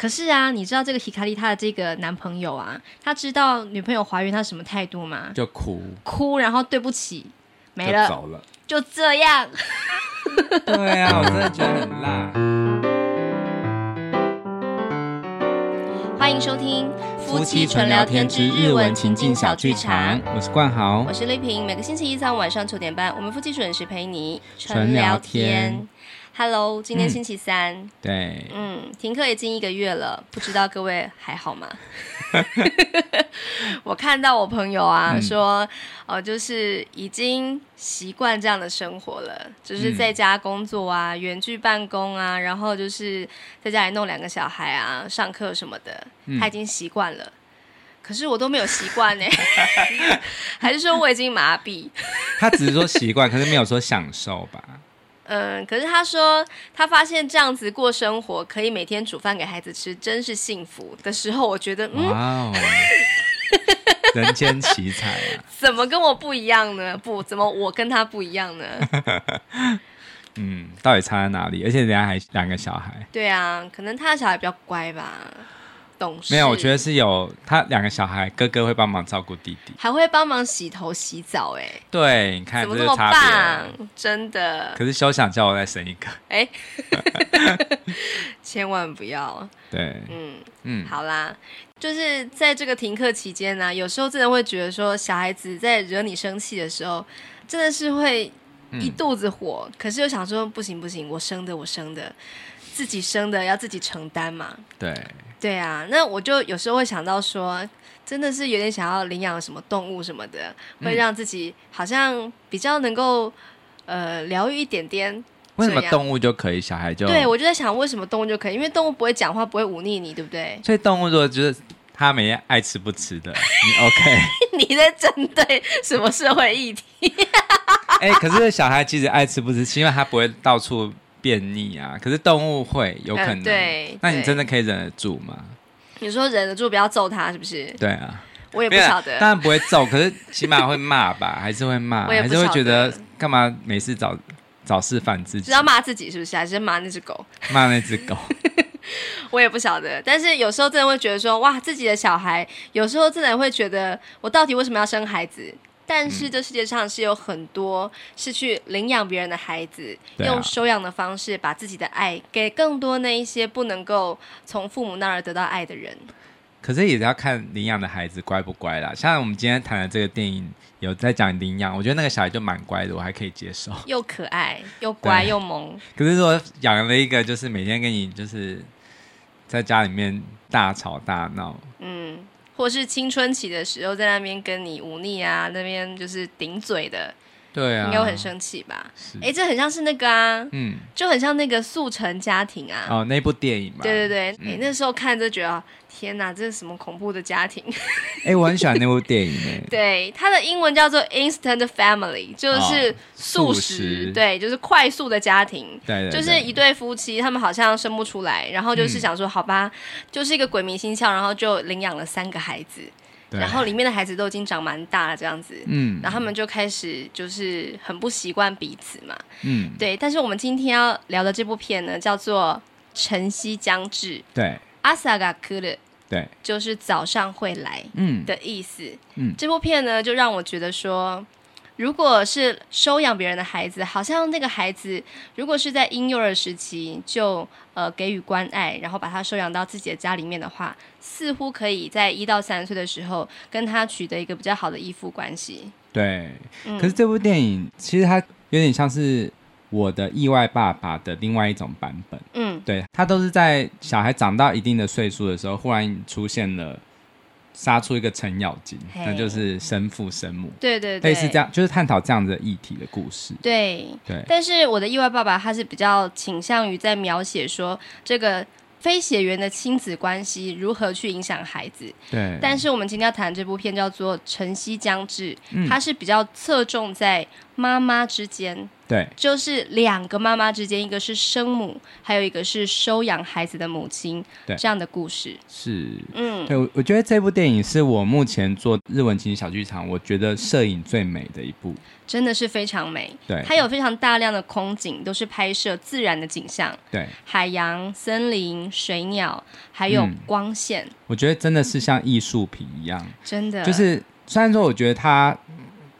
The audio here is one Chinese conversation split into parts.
可是啊，你知道这个希卡利她的这个男朋友啊，他知道女朋友怀孕，他什么态度吗？就哭，哭，然后对不起，没了，就走了，就这样。对啊，我真的觉得很辣。欢迎收听《夫妻纯聊天之日文情境小剧场》，我是冠豪，我是丽萍。每个星期一三晚上九点半，我们夫妻准时陪你纯聊天。Hello，今天星期三。嗯、对，嗯，停课已经一个月了，不知道各位还好吗？我看到我朋友啊、嗯、说，哦、呃，就是已经习惯这样的生活了，就是在家工作啊，远、嗯、距办公啊，然后就是在家里弄两个小孩啊，上课什么的，他已经习惯了。嗯、可是我都没有习惯呢，还是说我已经麻痹？他只是说习惯，可是没有说享受吧？嗯，可是他说他发现这样子过生活，可以每天煮饭给孩子吃，真是幸福的时候，我觉得，嗯，人间奇才啊！怎么跟我不一样呢？不，怎么我跟他不一样呢？嗯，到底差在哪里？而且人家还两个小孩。对啊，可能他的小孩比较乖吧。没有，我觉得是有他两个小孩，哥哥会帮忙照顾弟弟，还会帮忙洗头洗澡。哎，对，你看怎么这么棒？真的。可是休想叫我再生一个，哎，千万不要。对，嗯嗯，好啦，就是在这个停课期间呢、啊，有时候真的会觉得说，小孩子在惹你生气的时候，真的是会一肚子火。嗯、可是又想说，不行不行，我生的我生的，自己生的要自己承担嘛。对。对啊，那我就有时候会想到说，真的是有点想要领养什么动物什么的，会让自己好像比较能够呃疗愈一点点。为什么动物就可以，小孩就？对，我就在想为什么动物就可以，因为动物不会讲话，不会忤逆你，对不对？所以动物如果就是他每天爱吃不吃的，你 OK？你在针对什么社会议题？哎、欸，可是小孩其实爱吃不吃，是因为他不会到处。便秘啊，可是动物会有可能。嗯、对，那你真的可以忍得住吗？你说忍得住，不要揍他，是不是？对啊，我也不晓得。当然不会揍，可是起码会骂吧，还是会骂，还是会觉得干嘛没事找找事烦自己？知道骂自己是不是？还是骂那只狗？骂那只狗，我也不晓得。但是有时候真的会觉得说，哇，自己的小孩，有时候真的会觉得，我到底为什么要生孩子？但是这世界上是有很多是去领养别人的孩子，嗯、用收养的方式把自己的爱给更多那一些不能够从父母那儿得到爱的人。可是也是要看领养的孩子乖不乖啦。像我们今天谈的这个电影有在讲领养，我觉得那个小孩就蛮乖的，我还可以接受，又可爱 又乖又萌。可是说养了一个就是每天跟你就是在家里面大吵大闹，嗯。或是青春期的时候，在那边跟你忤逆啊，那边就是顶嘴的，对啊，应该会很生气吧？哎，这很像是那个啊，嗯，就很像那个速成家庭啊，哦，那部电影嘛，对对对，哎、嗯，那时候看就觉得。天哪，这是什么恐怖的家庭？哎、欸，我很喜欢那部电影诶。对，它的英文叫做 Instant Family，就是素食，对，就是快速的家庭。对，对，对，就是一对夫妻，他们好像生不出来，然后就是想说，好吧，嗯、就是一个鬼迷心窍，然后就领养了三个孩子，然后里面的孩子都已经长蛮大了，这样子。嗯，然后他们就开始就是很不习惯彼此嘛。嗯，对。但是我们今天要聊的这部片呢，叫做《晨曦将至》。对，阿萨嘎克的。对，就是早上会来，嗯的意思。嗯，这部片呢，就让我觉得说，如果是收养别人的孩子，好像那个孩子如果是在婴幼儿时期就呃给予关爱，然后把他收养到自己的家里面的话，似乎可以在一到三岁的时候跟他取得一个比较好的依附关系。对，嗯，可是这部电影其实它有点像是。我的意外爸爸的另外一种版本，嗯，对，他都是在小孩长到一定的岁数的时候，忽然出现了，杀出一个程咬金，那就是生父生母，对对对，类似这样，就是探讨这样的议题的故事，对。对。但是我的意外爸爸他是比较倾向于在描写说这个非血缘的亲子关系如何去影响孩子，对。但是我们今天要谈这部片叫做《晨曦将至》，它是比较侧重在妈妈之间。对，就是两个妈妈之间，一个是生母，还有一个是收养孩子的母亲，对，这样的故事。是，嗯，对，我我觉得这部电影是我目前做日文情景小剧场，我觉得摄影最美的一部，真的是非常美。对，它有非常大量的空景，都是拍摄自然的景象，对，海洋、森林、水鸟，还有光线，嗯，我觉得真的是像艺术品一样，真的，就是虽然说我觉得它。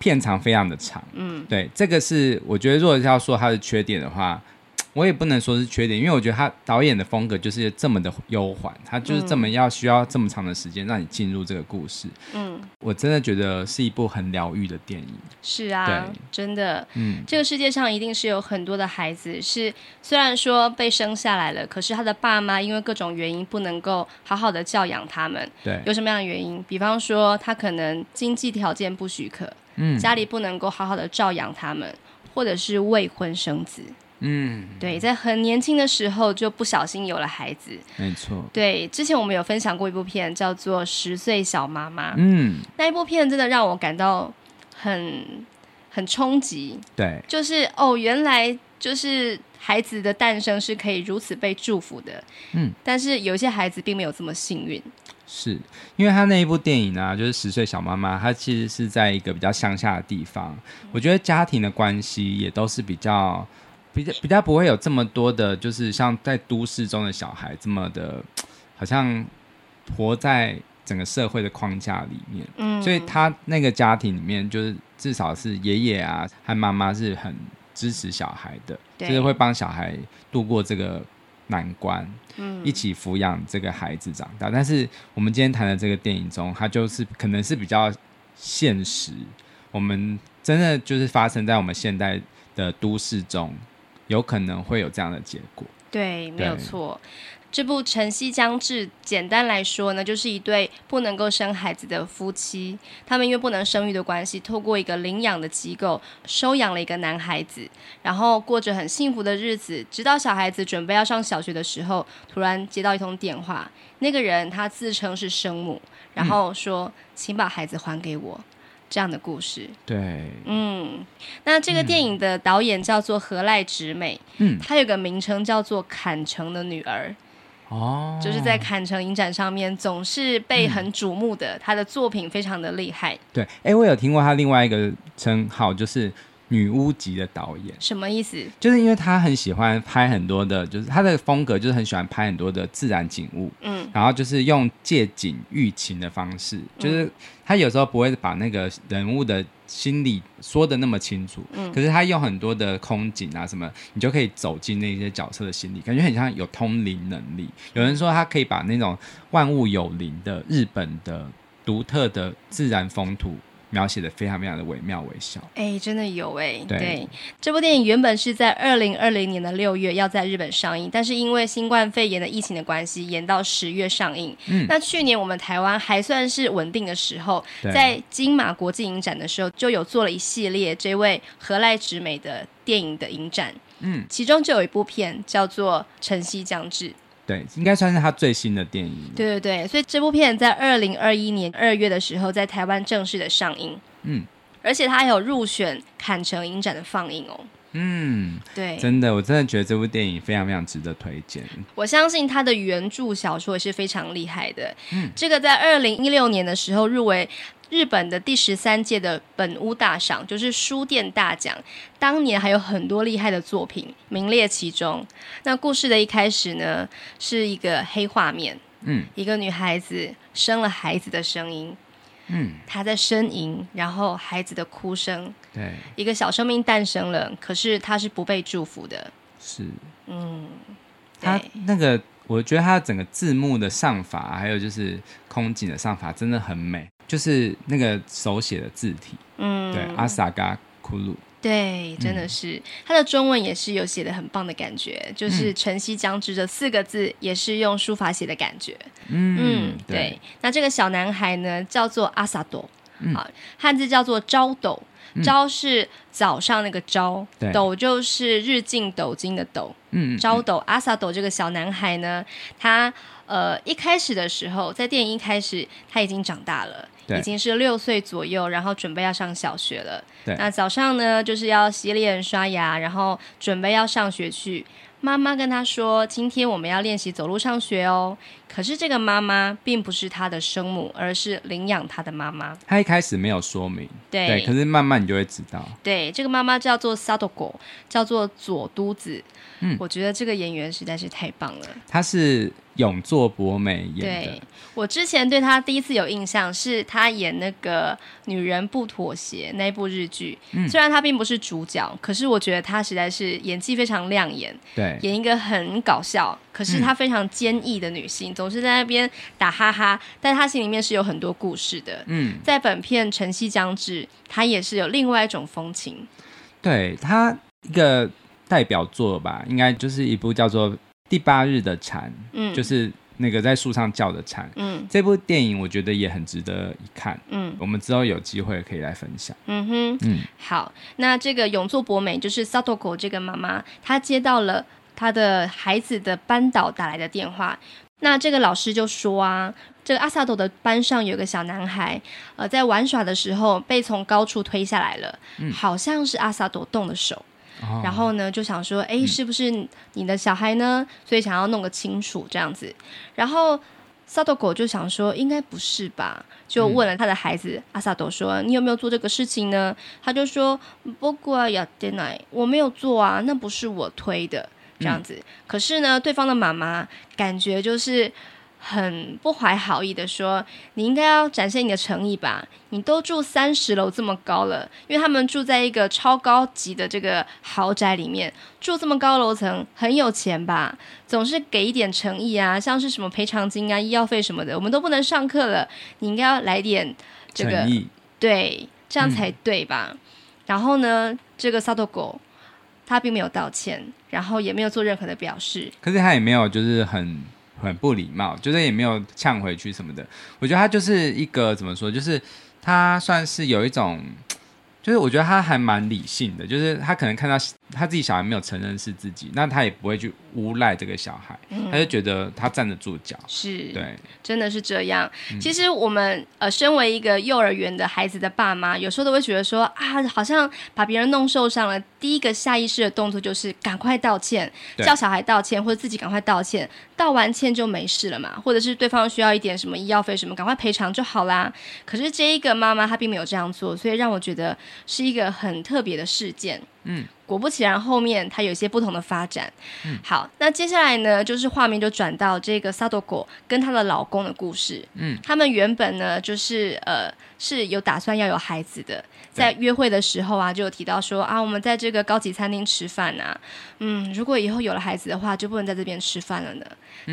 片长非常的长，嗯，对，这个是我觉得，如果要说它的缺点的话，我也不能说是缺点，因为我觉得他导演的风格就是这么的悠缓，他就是这么要需要这么长的时间让你进入这个故事，嗯，我真的觉得是一部很疗愈的电影。是啊，对，真的，嗯，这个世界上一定是有很多的孩子是虽然说被生下来了，可是他的爸妈因为各种原因不能够好好的教养他们，对，有什么样的原因？比方说他可能经济条件不许可。嗯，家里不能够好好的照养他们，或者是未婚生子。嗯，对，在很年轻的时候就不小心有了孩子。没错。对，之前我们有分享过一部片，叫做《十岁小妈妈》。嗯，那一部片真的让我感到很很冲击。对，就是哦，原来就是孩子的诞生是可以如此被祝福的。嗯，但是有些孩子并没有这么幸运。是因为他那一部电影呢、啊，就是《十岁小妈妈》，她其实是在一个比较乡下的地方。我觉得家庭的关系也都是比较、比较、比较不会有这么多的，就是像在都市中的小孩这么的，好像活在整个社会的框架里面。嗯，所以他那个家庭里面，就是至少是爷爷啊和妈妈是很支持小孩的，就是会帮小孩度过这个。难关，嗯，一起抚养这个孩子长大。但是我们今天谈的这个电影中，他就是可能是比较现实。我们真的就是发生在我们现代的都市中，有可能会有这样的结果。对，没有错。这部《晨曦将至》，简单来说呢，就是一对不能够生孩子的夫妻，他们因为不能生育的关系，透过一个领养的机构收养了一个男孩子，然后过着很幸福的日子。直到小孩子准备要上小学的时候，突然接到一通电话，那个人他自称是生母，然后说：“嗯、请把孩子还给我。”这样的故事。对，嗯，那这个电影的导演叫做何濑直美，嗯，他有个名称叫做《坎城的女儿》。哦，就是在坎城影展上面总是被很瞩目的，嗯、他的作品非常的厉害。对，哎，我有听过他另外一个称号，就是女巫级的导演。什么意思？就是因为他很喜欢拍很多的，就是他的风格就是很喜欢拍很多的自然景物。嗯，然后就是用借景喻情的方式，就是他有时候不会把那个人物的。心理说的那么清楚，嗯，可是他用很多的空景啊什么，你就可以走进那些角色的心理，感觉很像有通灵能力。有人说他可以把那种万物有灵的日本的独特的自然风土。描写的非常非常的惟妙惟肖，哎，真的有哎，对，对，这部电影原本是在二零二零年的六月要在日本上映，但是因为新冠肺炎的疫情的关系，延到十月上映。嗯，那去年我们台湾还算是稳定的时候，在金马国际影展的时候，就有做了一系列这位河濑直美的电影的影展，嗯，其中就有一部片叫做《晨曦将至》。对，应该算是他最新的电影。对对对，所以这部片在二零二一年二月的时候在台湾正式的上映。嗯，而且他还有入选坎城影展的放映哦。嗯，对，真的，我真的觉得这部电影非常非常值得推荐。我相信他的原著小说也是非常厉害的。嗯，这个在二零一六年的时候入围。日本的第十三届的本屋大赏就是书店大奖，当年还有很多厉害的作品名列其中。那故事的一开始呢，是一个黑画面，嗯，一个女孩子生了孩子的声音，嗯，她在呻吟，然后孩子的哭声，对，一个小生命诞生了，可是她是不被祝福的，是，嗯，他那个，我觉得他整个字幕的上法，还有就是空景的上法，真的很美。就是那个手写的字体，嗯，对，阿萨嘎库鲁，对，真的是，他、嗯、的中文也是有写的很棒的感觉，就是晨曦将至这四个字也是用书法写的感觉，嗯，嗯对，对。那这个小男孩呢，叫做阿萨多，好，汉字叫做朝斗，朝是早上那个朝，斗就是日进斗金的斗，嗯，朝斗阿萨斗这个小男孩呢，他。呃，一开始的时候，在电影一开始，他已经长大了，已经是六岁左右，然后准备要上小学了。对那早上呢，就是要洗脸刷牙，然后准备要上学去。妈妈跟他说：“今天我们要练习走路上学哦。”可是这个妈妈并不是他的生母，而是领养他的妈妈。他一开始没有说明，对，对，可是慢慢你就会知道。对，这个妈妈叫做 Sadoko，叫做佐都子。嗯，我觉得这个演员实在是太棒了。他是。永作博美演的。对，我之前对他第一次有印象，是他演那个《女人不妥协》那部日剧。嗯，虽然他并不是主角，可是我觉得他实在是演技非常亮眼。对，演一个很搞笑，可是她非常坚毅的女性，嗯、总是在那边打哈哈，但她心里面是有很多故事的。嗯，在本片《晨曦将至》，她也是有另外一种风情。对，她一个代表作吧，应该就是一部叫做。第八日的蝉，嗯，就是那个在树上叫的蝉，嗯，这部电影我觉得也很值得一看，嗯，我们之后有机会可以来分享，嗯哼，嗯，好，那这个永作博美就是 Satoko 这个妈妈，她接到了她的孩子的班导打来的电话，那这个老师就说啊，这个阿萨朵的班上有个小男孩，呃，在玩耍的时候被从高处推下来了，嗯，好像是阿萨朵动的手。然后呢，就想说，哎，是不是你的小孩呢？嗯、所以想要弄个清楚这样子。然后萨多狗就想说，应该不是吧？就问了他的孩子、嗯、阿萨多说，你有没有做这个事情呢？他就说，不过呀，爹奶，我没有做啊，那不是我推的这样子。嗯、可是呢，对方的妈妈感觉就是。很不怀好意的说：“你应该要展现你的诚意吧？你都住三十楼这么高了，因为他们住在一个超高级的这个豪宅里面，住这么高楼层，很有钱吧？总是给一点诚意啊，像是什么赔偿金啊、医药费什么的，我们都不能上课了，你应该要来点这个，诚意。对，这样才对吧？嗯、然后呢，这个萨多狗他并没有道歉，然后也没有做任何的表示，可是他也没有就是很。”很不礼貌，就是也没有呛回去什么的。我觉得他就是一个怎么说，就是他算是有一种。就是我觉得他还蛮理性的，就是他可能看到他自己小孩没有承认是自己，那他也不会去诬赖这个小孩，嗯、他就觉得他站得住脚。是，对，真的是这样。嗯、其实我们呃，身为一个幼儿园的孩子的爸妈，有时候都会觉得说啊，好像把别人弄受伤了，第一个下意识的动作就是赶快道歉，叫小孩道歉，或者自己赶快道歉，道完歉就没事了嘛，或者是对方需要一点什么医药费什么，赶快赔偿就好啦。可是这一个妈妈她并没有这样做，所以让我觉得。是一个很特别的事件，嗯，果不其然，后面它有一些不同的发展。嗯，好，那接下来呢，就是画面就转到这个 Sadoko 跟她的老公的故事。嗯，他们原本呢，就是呃是有打算要有孩子的，在约会的时候啊，就有提到说啊，我们在这个高级餐厅吃饭啊，嗯，如果以后有了孩子的话，就不能在这边吃饭了呢，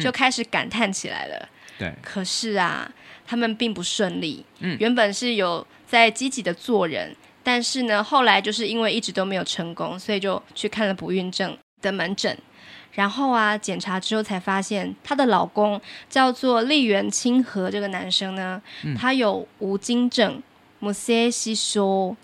就开始感叹起来了。对，可是啊，他们并不顺利。嗯，原本是有在积极的做人。但是呢，后来就是因为一直都没有成功，所以就去看了不孕症的门诊。然后啊，检查之后才发现，她的老公叫做立原清和这个男生呢，嗯、他有无精症，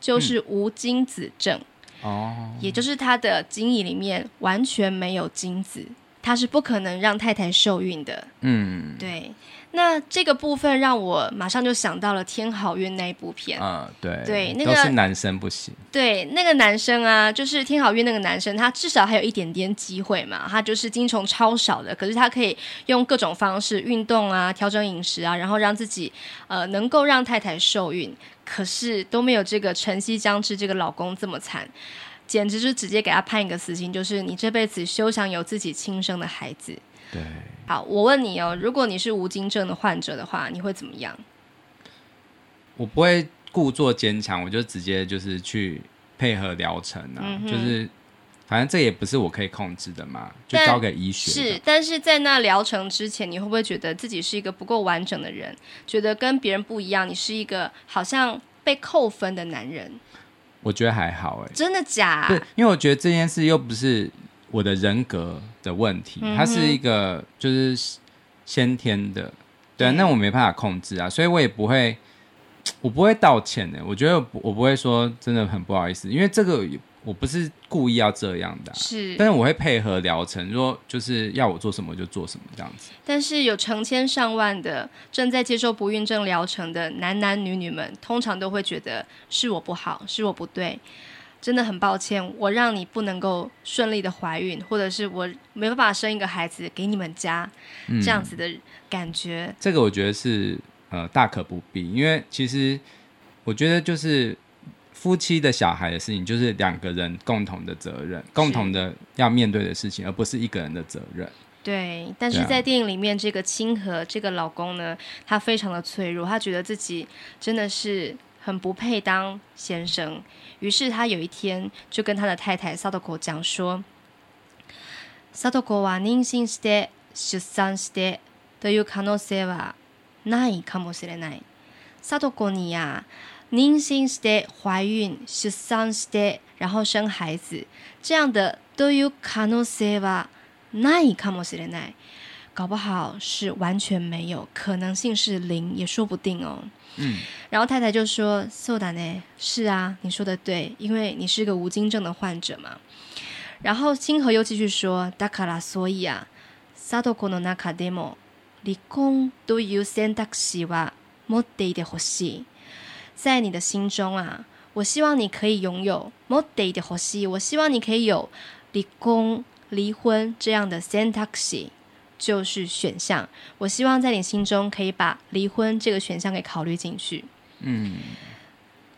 就是无精子症。哦、嗯，也就是他的精液里面完全没有精子，他是不可能让太太受孕的。嗯，对。那这个部分让我马上就想到了《天好运》那一部片啊，对对，那个都是男生不行。对，那个男生啊，就是《天好运》那个男生，他至少还有一点点机会嘛，他就是精虫超少的，可是他可以用各种方式运动啊，调整饮食啊，然后让自己呃能够让太太受孕，可是都没有这个晨曦将至这个老公这么惨，简直是直接给他判一个死刑，就是你这辈子休想有自己亲生的孩子。对，好，我问你哦，如果你是无精症的患者的话，你会怎么样？我不会故作坚强，我就直接就是去配合疗程啊，嗯、就是反正这也不是我可以控制的嘛，就交给医学。是，但是在那疗程之前，你会不会觉得自己是一个不够完整的人？觉得跟别人不一样？你是一个好像被扣分的男人？我觉得还好，哎，真的假？对，因为我觉得这件事又不是。我的人格的问题，它是一个就是先天的，对啊，那我没办法控制啊，所以我也不会，我不会道歉的。我觉得我不会说真的很不好意思，因为这个我不是故意要这样的、啊，是，但是我会配合疗程，说就是要我做什么就做什么这样子。但是有成千上万的正在接受不孕症疗程的男男女女们，通常都会觉得是我不好，是我不对。真的很抱歉，我让你不能够顺利的怀孕，或者是我没办法生一个孩子给你们家，嗯、这样子的感觉。这个我觉得是呃大可不必，因为其实我觉得就是夫妻的小孩的事情，就是两个人共同的责任，共同的要面对的事情，而不是一个人的责任。对，但是在电影里面，这个清河这个老公呢，他非常的脆弱，他觉得自己真的是。很不配当先生，于是他有一天就跟他的太太 Sadoko 讲说：“Sadoko は妊娠して出产してという可能性はないかもしれない。Sadoko 你呀，妊娠して怀孕、出产して然后生孩子，这样的という可能性はないかもしれない。搞不好是完全没有，可能性是零，也说不定哦。” 嗯，然后太太就说：“そうだね，是啊，你说的对，因为你是个无精症的患者嘛。”然后清河又继续说：“だから所以啊，贞子の中でも离婚という选択肢は持っていてほしい。在你的心中啊，我希望你可以拥有持っていてほしい，我希望你可以有离婚离婚这样的选択肢。” 就是选项，我希望在你心中可以把离婚这个选项给考虑进去。嗯，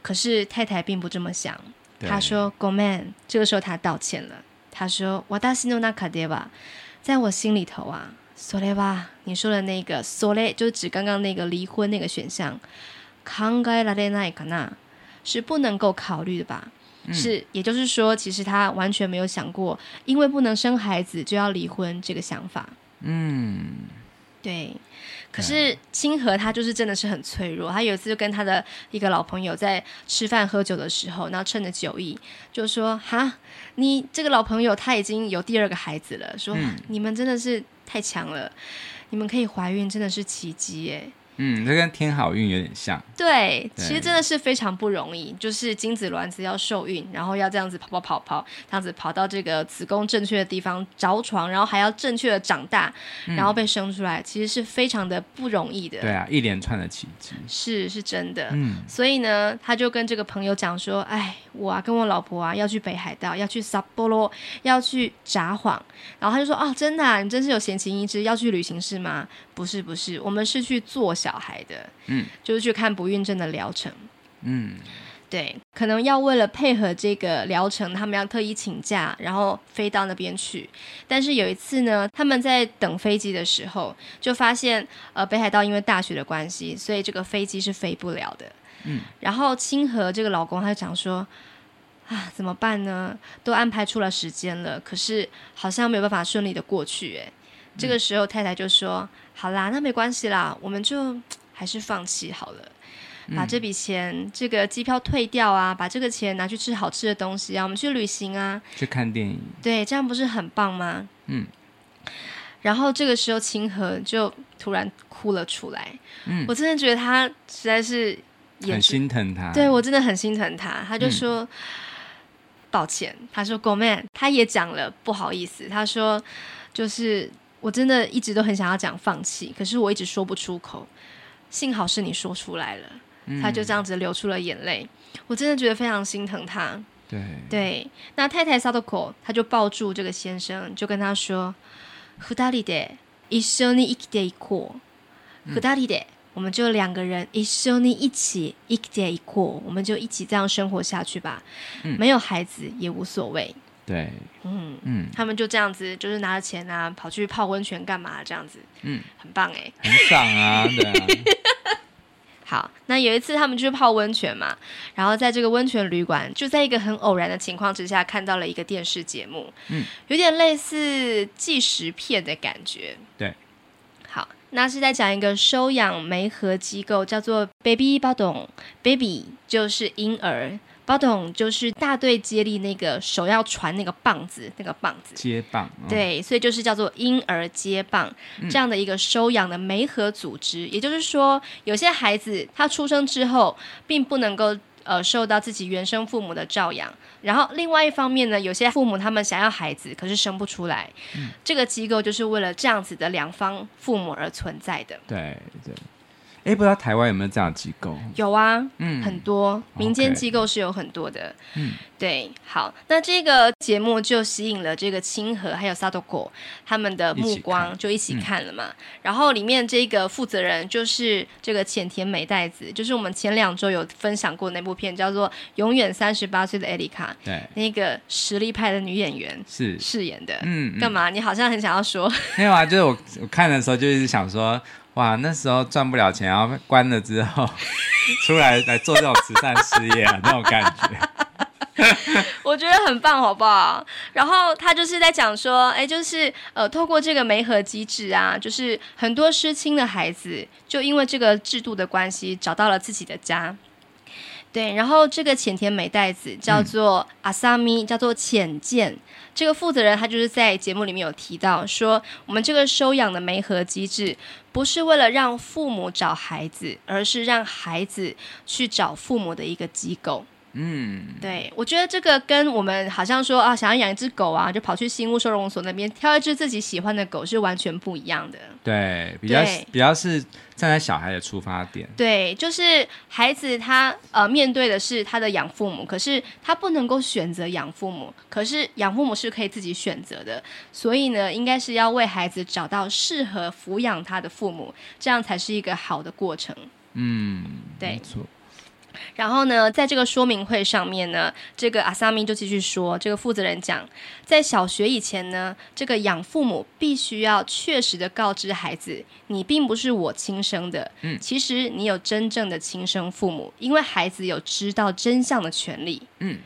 可是太太并不这么想，她说ごめん，这个时候她道歉了。她说私の中では，在我心里头啊，それは你说的那个それ，就是指刚刚那个离婚那个选项，考えられないかな，是不能够考虑的吧？嗯、是，也就是说，其实他完全没有想过，因为不能生孩子就要离婚这个想法。 嗯，对。可是清河他就是真的是很脆弱。他有一次就跟他的一个老朋友在吃饭喝酒的时候，然后趁着酒意就说：“哈，你这个老朋友他已经有第二个孩子了，说、嗯、你们真的是太强了，你们可以怀孕真的是奇迹耶。”嗯，这跟天好运有点像。对，对，其实真的是非常不容易，就是精子卵子要受孕，然后要这样子跑跑跑跑，这样子跑到这个子宫正确的地方着床，然后还要正确的长大，嗯、然后被生出来，其实是非常的不容易的。对啊，一连串的奇迹。是是真的。嗯。所以呢，他就跟这个朋友讲说：“哎，我啊跟我老婆啊要去北海道，要去札幌，要去札幌。”然后他就说：“哦，真的、啊，你真是有闲情逸致，要去旅行是吗？”不是不是，我们是去做小孩的，嗯，就是去看不孕症的疗程，嗯，对，可能要为了配合这个疗程，他们要特意请假，然后飞到那边去。但是有一次呢，他们在等飞机的时候，就发现，呃，北海道因为大雪的关系，所以这个飞机是飞不了的，嗯。然后清河这个老公他就讲说，啊，怎么办呢？都安排出了时间了，可是好像没有办法顺利的过去，哎。这个时候太太就说。好啦，那没关系啦，我们就 还是放弃好了，把这笔钱、嗯、这个机票退掉啊，把这个钱拿去吃好吃的东西啊，我们去旅行啊，去看电影，对，这样不是很棒吗？嗯。然后这个时候清河就突然哭了出来，嗯，我真的觉得他实在是很心疼他，对我真的很心疼他，他就说、嗯、抱歉，他说 Go man，他也讲了不好意思，他说就是。我真的一直都很想要讲放弃，可是我一直说不出口。幸好是你说出来了，嗯、他就这样子流出了眼泪。我真的觉得非常心疼他。对对，那太太 Sadoko 他就抱住这个先生，就跟他说：“二人で一绪に生きていこう。二人で，我们就两个人一绪に一起生きていこう，我们就一起这样生活下去吧。嗯、没有孩子也无所谓。” 对，嗯嗯，他们就这样子，就是拿着钱啊，跑去泡温泉干嘛？这样子，嗯，很棒哎，很爽啊，对啊。好，那有一次他们去泡温泉嘛，然后在这个温泉旅馆，就在一个很偶然的情况之下，看到了一个电视节目，嗯，有点类似纪实片的感觉。对，好，那是在讲一个收养媒合机构，叫做 Baby Botton，Baby 就是婴儿。包董就是大队接力那个手要传那个棒子，那个棒子接棒，哦，对，所以就是叫做婴儿接棒这样的一个收养的媒合组织。嗯、也就是说，有些孩子他出生之后，并不能够呃受到自己原生父母的照养，然后另外一方面呢，有些父母他们想要孩子，可是生不出来，嗯、这个机构就是为了这样子的两方父母而存在的。对对。哎，不知道台湾有没有这样的机构？有啊，嗯，很多民间机构是有很多的。嗯，对，好，那这个节目就吸引了这个清河还有 Sadoko 他们的目光，就一起看了嘛。嗯、然后里面这个负责人就是这个浅田美代子，就是我们前两周有分享过那部片，叫做《永远三十八岁的艾丽卡》，对，那个实力派的女演员是饰演的。嗯，干嘛？你好像很想要说？没有啊，就是我我看的时候就一直想说。哇，那时候赚不了钱，然后关了之后 出来来做这种慈善事业啊，那种感觉，我觉得很棒，好不好？然后他就是在讲说，哎，就是呃，透过这个媒合机制啊，就是很多失亲的孩子，就因为这个制度的关系，找到了自己的家。对，然后这个浅田美代子叫做阿萨米，叫做浅见。这个负责人他就是在节目里面有提到说，我们这个收养的媒合机制，不是为了让父母找孩子，而是让孩子去找父母的一个机构。嗯，对，我觉得这个跟我们好像说啊，想要养一只狗啊，就跑去新屋收容所那边挑一只自己喜欢的狗，是完全不一样的。对，比较比较是站在小孩的出发点。对，就是孩子他呃面对的是他的养父母，可是他不能够选择养父母，可是养父母是可以自己选择的。所以呢，应该是要为孩子找到适合抚养他的父母，这样才是一个好的过程。嗯，对。没错。然后呢，在这个说明会上面呢，这个阿萨米就继续说，这个负责人讲，在小学以前呢，这个养父母必须要确实的告知孩子，你并不是我亲生的，嗯，其实你有真正的亲生父母，因为孩子有知道真相的权利，嗯。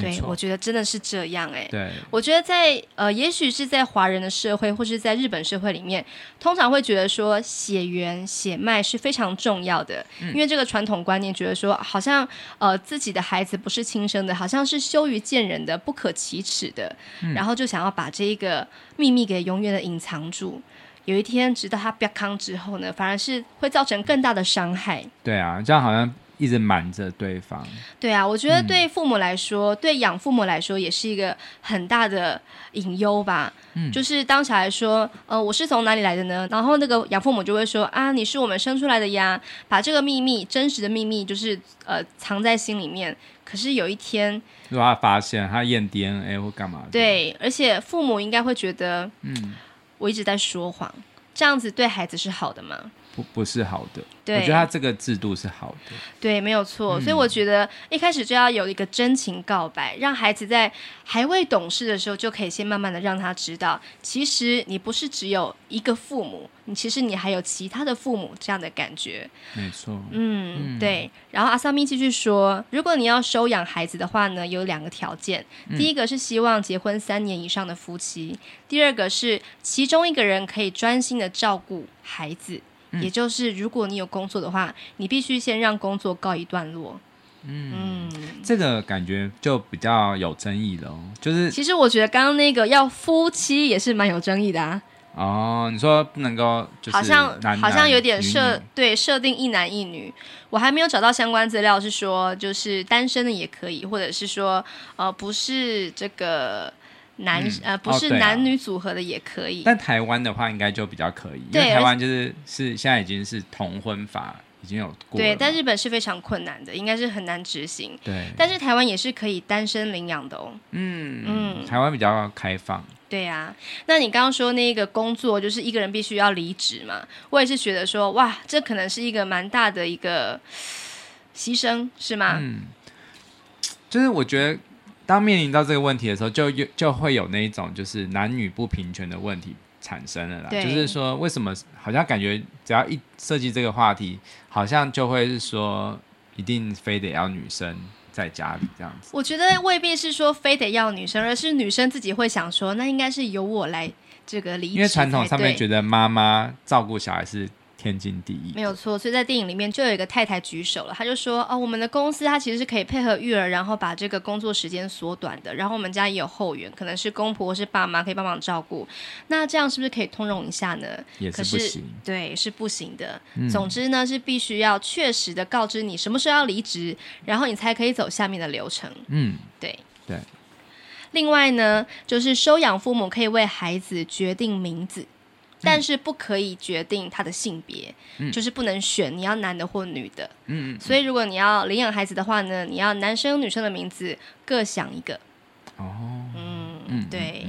对，我觉得真的是这样哎。对，我觉得在呃，也许是在华人的社会，或是在日本社会里面，通常会觉得说血缘血脉是非常重要的，嗯、因为这个传统观念觉得说，好像呃自己的孩子不是亲生的，好像是羞于见人的、不可启齿的，嗯、然后就想要把这一个秘密给永远的隐藏住。有一天，直到他 become 康之后呢，反而是会造成更大的伤害。对啊，这样好像。一直瞒着对方，对啊，我觉得对父母来说，嗯、对养父母来说，也是一个很大的隐忧吧。嗯，就是当小孩说，呃，我是从哪里来的呢？然后那个养父母就会说，啊，你是我们生出来的呀，把这个秘密，真实的秘密，就是呃，藏在心里面。可是有一天，如果他发现他验 DNA 或干嘛？对，而且父母应该会觉得，嗯，我一直在说谎，这样子对孩子是好的吗？不，不是好的。对，我觉得他这个制度是好的。对，没有错。嗯、所以我觉得一开始就要有一个真情告白，让孩子在还未懂事的时候，就可以先慢慢的让他知道，其实你不是只有一个父母，你其实你还有其他的父母这样的感觉。没错。嗯，嗯对。然后阿萨咪继续说，如果你要收养孩子的话呢，有两个条件。第一个是希望结婚三年以上的夫妻，嗯、第二个是其中一个人可以专心的照顾孩子。也就是，如果你有工作的话，你必须先让工作告一段落。嗯，嗯，这个感觉就比较有争议了。就是，其实我觉得刚刚那个要夫妻也是蛮有争议的啊。哦，你说不能够，就是好像好像有点设对设定一男一女。我还没有找到相关资料，是说就是单身的也可以，或者是说呃不是这个。男、嗯、呃不是男女组合的也可以，哦啊、但台湾的话应该就比较可以，对因为台湾就是是现在已经是同婚法已经有过，对，但日本是非常困难的，应该是很难执行。对，但是台湾也是可以单身领养的哦。嗯嗯，嗯台湾比较开放。对呀、啊，那你刚刚说那个工作就是一个人必须要离职嘛？我也是觉得说哇，这可能是一个蛮大的一个牺牲，是吗？嗯，就是我觉得。当面临到这个问题的时候，就有就会有那一种就是男女不平权的问题产生了啦。对就是说，为什么好像感觉只要一涉及这个话题，好像就会是说一定非得要女生在家里这样子？我觉得未必是说非得要女生，而是女生自己会想说，那应该是由我来这个理解。因为传统上面觉得妈妈照顾小孩是天经地义。没有错，所以在电影里面就有一个太太举手了，她就说：“哦，我们的公司它其实是可以配合育儿，然后把这个工作时间缩短的。然后我们家也有后援，可能是公婆或是爸妈可以帮忙照顾。那这样是不是可以通融一下呢？也是不行，对，是不行的。嗯、总之呢，是必须要确实的告知你什么时候要离职，然后你才可以走下面的流程。嗯，对对。另外呢，就是收养父母可以为孩子决定名字。”但是不可以决定他的性别，嗯、就是不能选你要男的或女的。嗯，嗯，所以如果你要领养孩子的话呢，你要男生女生的名字各想一个。哦，嗯，嗯对。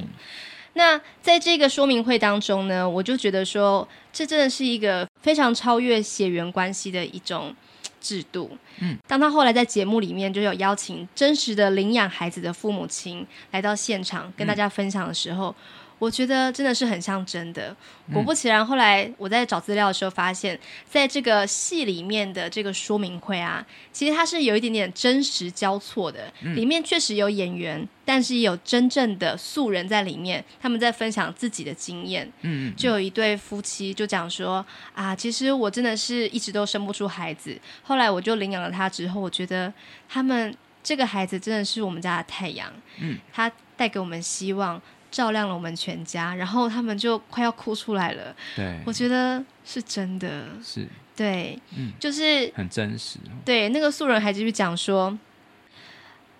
那在这个说明会当中呢，我就觉得说，这真的是一个非常超越血缘关系的一种制度。嗯，当他后来在节目里面就有邀请真实的领养孩子的父母亲来到现场跟大家分享的时候。嗯我觉得真的是很像真的。果不其然，后来我在找资料的时候发现，在这个戏里面的这个说明会啊，其实它是有一点点真实交错的。里面确实有演员，但是也有真正的素人在里面，他们在分享自己的经验。嗯，就有一对夫妻就讲说啊，其实我真的是一直都生不出孩子，后来我就领养了他之后，我觉得他们这个孩子真的是我们家的太阳。嗯，他带给我们希望。照亮了我们全家，然后他们就快要哭出来了。对，我觉得是真的。是，对，嗯，就是很真实。对，那个素人还继续讲说。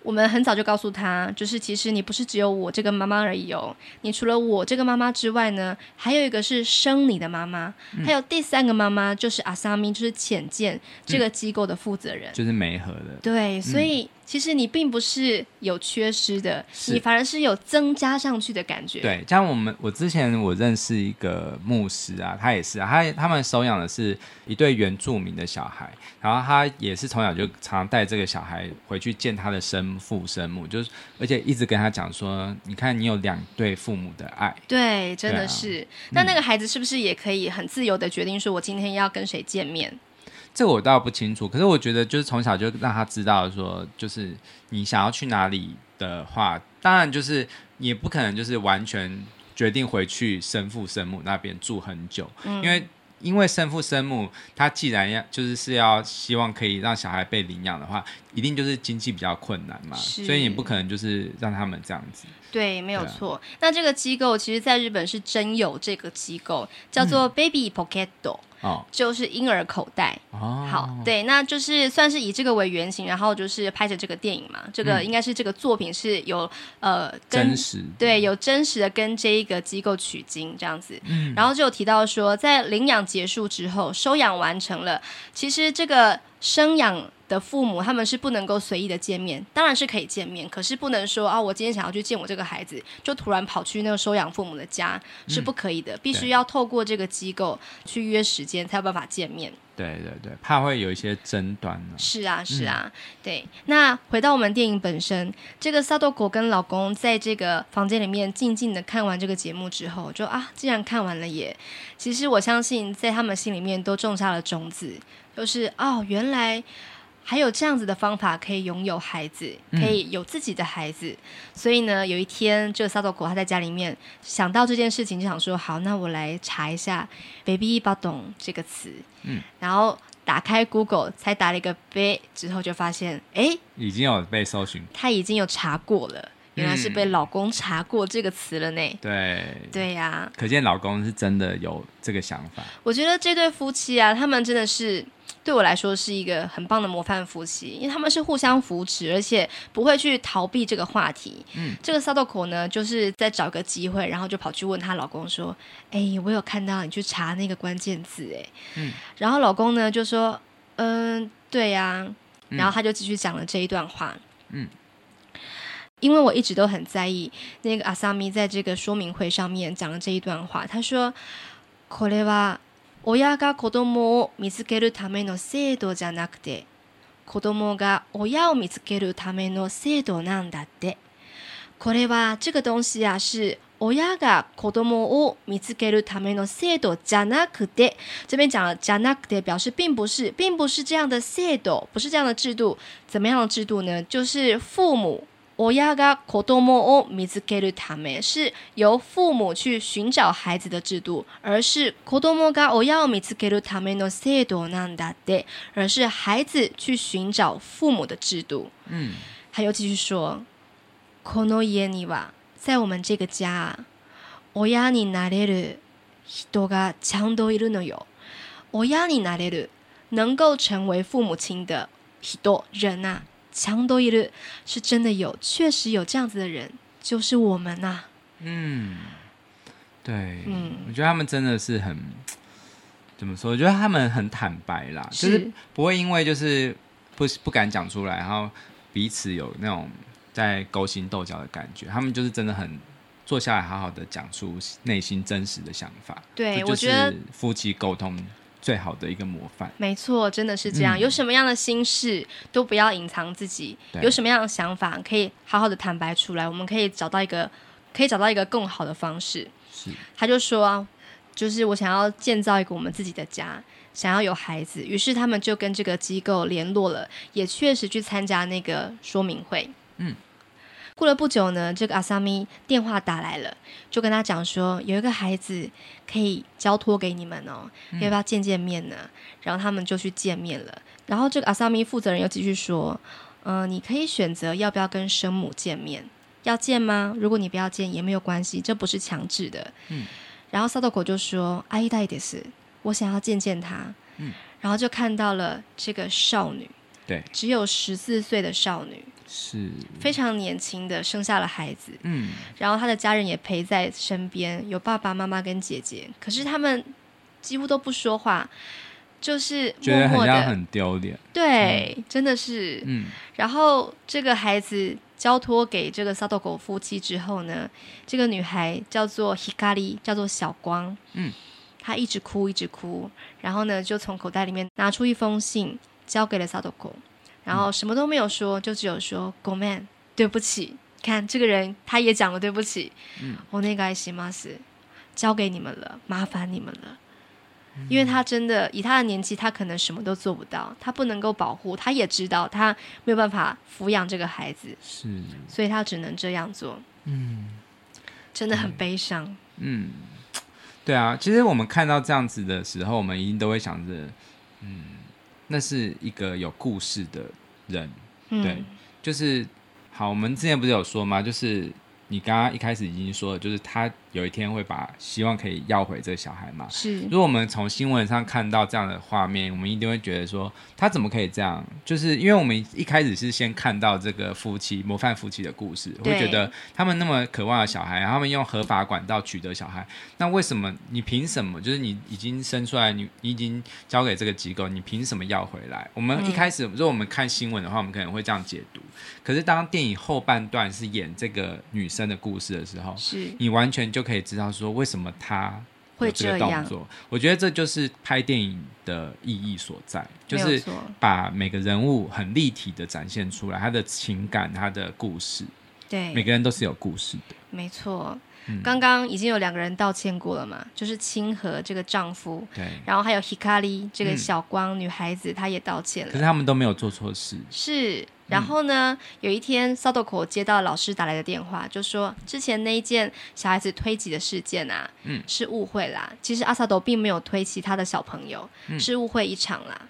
我们很早就告诉他，就是其实你不是只有我这个妈妈而已哦，你除了我这个妈妈之外呢，还有一个是生你的妈妈，嗯、还有第三个妈妈就是阿萨米，就是浅见这个机构的负责人，嗯、就是梅和的。对，所以、嗯、其实你并不是有缺失的，你反而是有增加上去的感觉。对，像我们我之前我认识一个牧师啊，他也是啊，他他们收养的是一对原住民的小孩，然后他也是从小就常常带这个小孩回去见他的生。父生母就是，而且一直跟他讲说，你看你有两对父母的爱，对，真的是。那、啊、那个孩子是不是也可以很自由的决定说，我今天要跟谁见面？嗯、这我倒不清楚。可是我觉得，就是从小就让他知道说，就是你想要去哪里的话，当然就是也不可能就是完全决定回去生父生母那边住很久，嗯、因为。因为生父生母，他既然要就是是要希望可以让小孩被领养的话，一定就是经济比较困难嘛，所以也不可能就是让他们这样子。对，没有错。啊、那这个机构其实在日本是真有这个机构，叫做 Baby Pocket。哦，就是婴儿口袋。哦，好，对，那就是算是以这个为原型，然后就是拍着这个电影嘛。这个应该是这个作品是有呃跟真实对有真实的跟这一个机构取经这样子。嗯，然后就有提到说，在领养结束之后，收养完成了，其实这个生养。的父母他们是不能够随意的见面，当然是可以见面，可是不能说啊，我今天想要去见我这个孩子，就突然跑去那个收养父母的家，是不可以的，嗯、必须要透过这个机构去约时间才有办法见面。对对对，怕会有一些争端呢。是啊是啊，嗯、对。那回到我们电影本身，这个萨多果跟老公在这个房间里面静静的看完这个节目之后，就啊，既然看完了也，其实我相信在他们心里面都种下了种子，就是哦，原来。还有这样子的方法可以拥有孩子，可以有自己的孩子。嗯、所以呢，有一天，这个萨多果他在家里面想到这件事情，就想说：好，那我来查一下 “baby bottom” 这个词。嗯，然后打开 Google，才打了一个 “baby” 之后，就发现，哎，已经有被搜寻，他已经有查过了，原来是被老公查过这个词了呢。嗯、对，对呀、啊，可见老公是真的有这个想法。我觉得这对夫妻啊，他们真的是。对我来说是一个很棒的模范夫妻，因为他们是互相扶持，而且不会去逃避这个话题。嗯，这个萨多口呢，就是在找个机会，然后就跑去问她老公说：“哎，我有看到你去查那个关键字，哎，嗯。”然后老公呢就说：“嗯，对呀。”然后他就继续讲了这一段话。嗯，因为我一直都很在意那个阿萨米在这个说明会上面讲了这一段话，他说：“これは。” 亲が子供を见つけるための制度じゃなくて、子供が亲を见つけるための制度なんだって。これは这个东西啊，是亲が子供を见つけるための制度じゃなくて，这边讲了じゃなくて，表示并不是，并不是这样的制度，不是这样的制度。怎么样的制度呢？就是父母亲が子供を见つけるため是由父母去寻找孩子的制度，而是子供が亲を见つけるための制度なんだって，而是孩子去寻找父母的制度。嗯，还有继续说，この家には在我们这个家，亲になれる人がちゃんといるのよ。亲になれる能够成为父母亲的人人啊。 强多一日是真的有，确实有这样子的人，就是我们呐、啊。嗯，对，嗯，我觉得他们真的是很怎么说？我觉得他们很坦白啦，是就是不会因为就是不不敢讲出来，然后彼此有那种在勾心斗角的感觉。他们就是真的很坐下来，好好的讲出内心真实的想法。对，我觉得夫妻沟通。最好的一个模范，没错，真的是这样。嗯、有什么样的心事都不要隐藏自己，有什么样的想法可以好好的坦白出来，我们可以找到一个，可以找到一个更好的方式。是，他就说，就是我想要建造一个我们自己的家，想要有孩子，于是他们就跟这个机构联络了，也确实去参加那个说明会。嗯。过了不久呢，这个阿萨米电话打来了，就跟他讲说，有一个孩子可以交托给你们哦，嗯、要不要见见面呢？然后他们就去见面了。然后这个阿萨米负责人又继续说，嗯、呃，你可以选择要不要跟生母见面，要见吗？如果你不要见也没有关系，这不是强制的。嗯。然后萨多口就说，阿伊代的是，我想要见见他。嗯。然后就看到了这个少女，对，只有十四岁的少女。是。非常年轻的生下了孩子，嗯，然后他的家人也陪在身边，有爸爸妈妈跟姐姐，可是他们几乎都不说话，就是默默的，很丢脸，对，嗯、真的是，嗯，然后这个孩子交托给这个萨多狗夫妻之后呢，这个女孩叫做 Hikari，叫做小光，嗯，她一直哭一直哭，然后呢就从口袋里面拿出一封信交给了萨多狗。然后什么都没有说，就只有说“ごめん”，对不起。看这个人，他也讲了对不起。嗯，お愿いします，交给你们了，麻烦你们了。嗯、因为他真的以他的年纪，他可能什么都做不到，他不能够保护，他也知道他没有办法抚养这个孩子，是，所以他只能这样做。嗯，真的很悲伤。嗯，对啊，其实我们看到这样子的时候，我们一定都会想着，嗯。 那是一个有故事的人，嗯、对，就是好。我们之前不是有说吗？就是你刚刚一开始已经说了，就是他。有一天会把希望可以要回这个小孩嘛？是。如果我们从新闻上看到这样的画面，我们一定会觉得说他怎么可以这样？就是因为我们一开始是先看到这个夫妻模范夫妻的故事，对会觉得他们那么渴望的小孩，他们用合法管道取得小孩，那为什么你凭什么？就是你已经生出来，你你已经交给这个机构，你凭什么要回来？我们一开始、嗯、如果我们看新闻的话，我们可能会这样解读。可是当电影后半段是演这个女生的故事的时候，是你完全就。可以知道说为什么他会这个动作，我觉得这就是拍电影的意义所在，就是把每个人物很立体的展现出来，他的情感、他的故事，对，每个人都是有故事的，没错。刚刚已经有两个人道歉过了嘛，就是清和这个丈夫，对，然后还有 Hikari 这个小光女孩子，她也道歉了，可是他们都没有做错事，是。然后呢，嗯、有一天，Sadoko 接到老师打来的电话，就说之前那一件小孩子推挤的事件啊，嗯，是误会啦。其实阿萨斗并没有推其他的小朋友，嗯、是误会一场啦。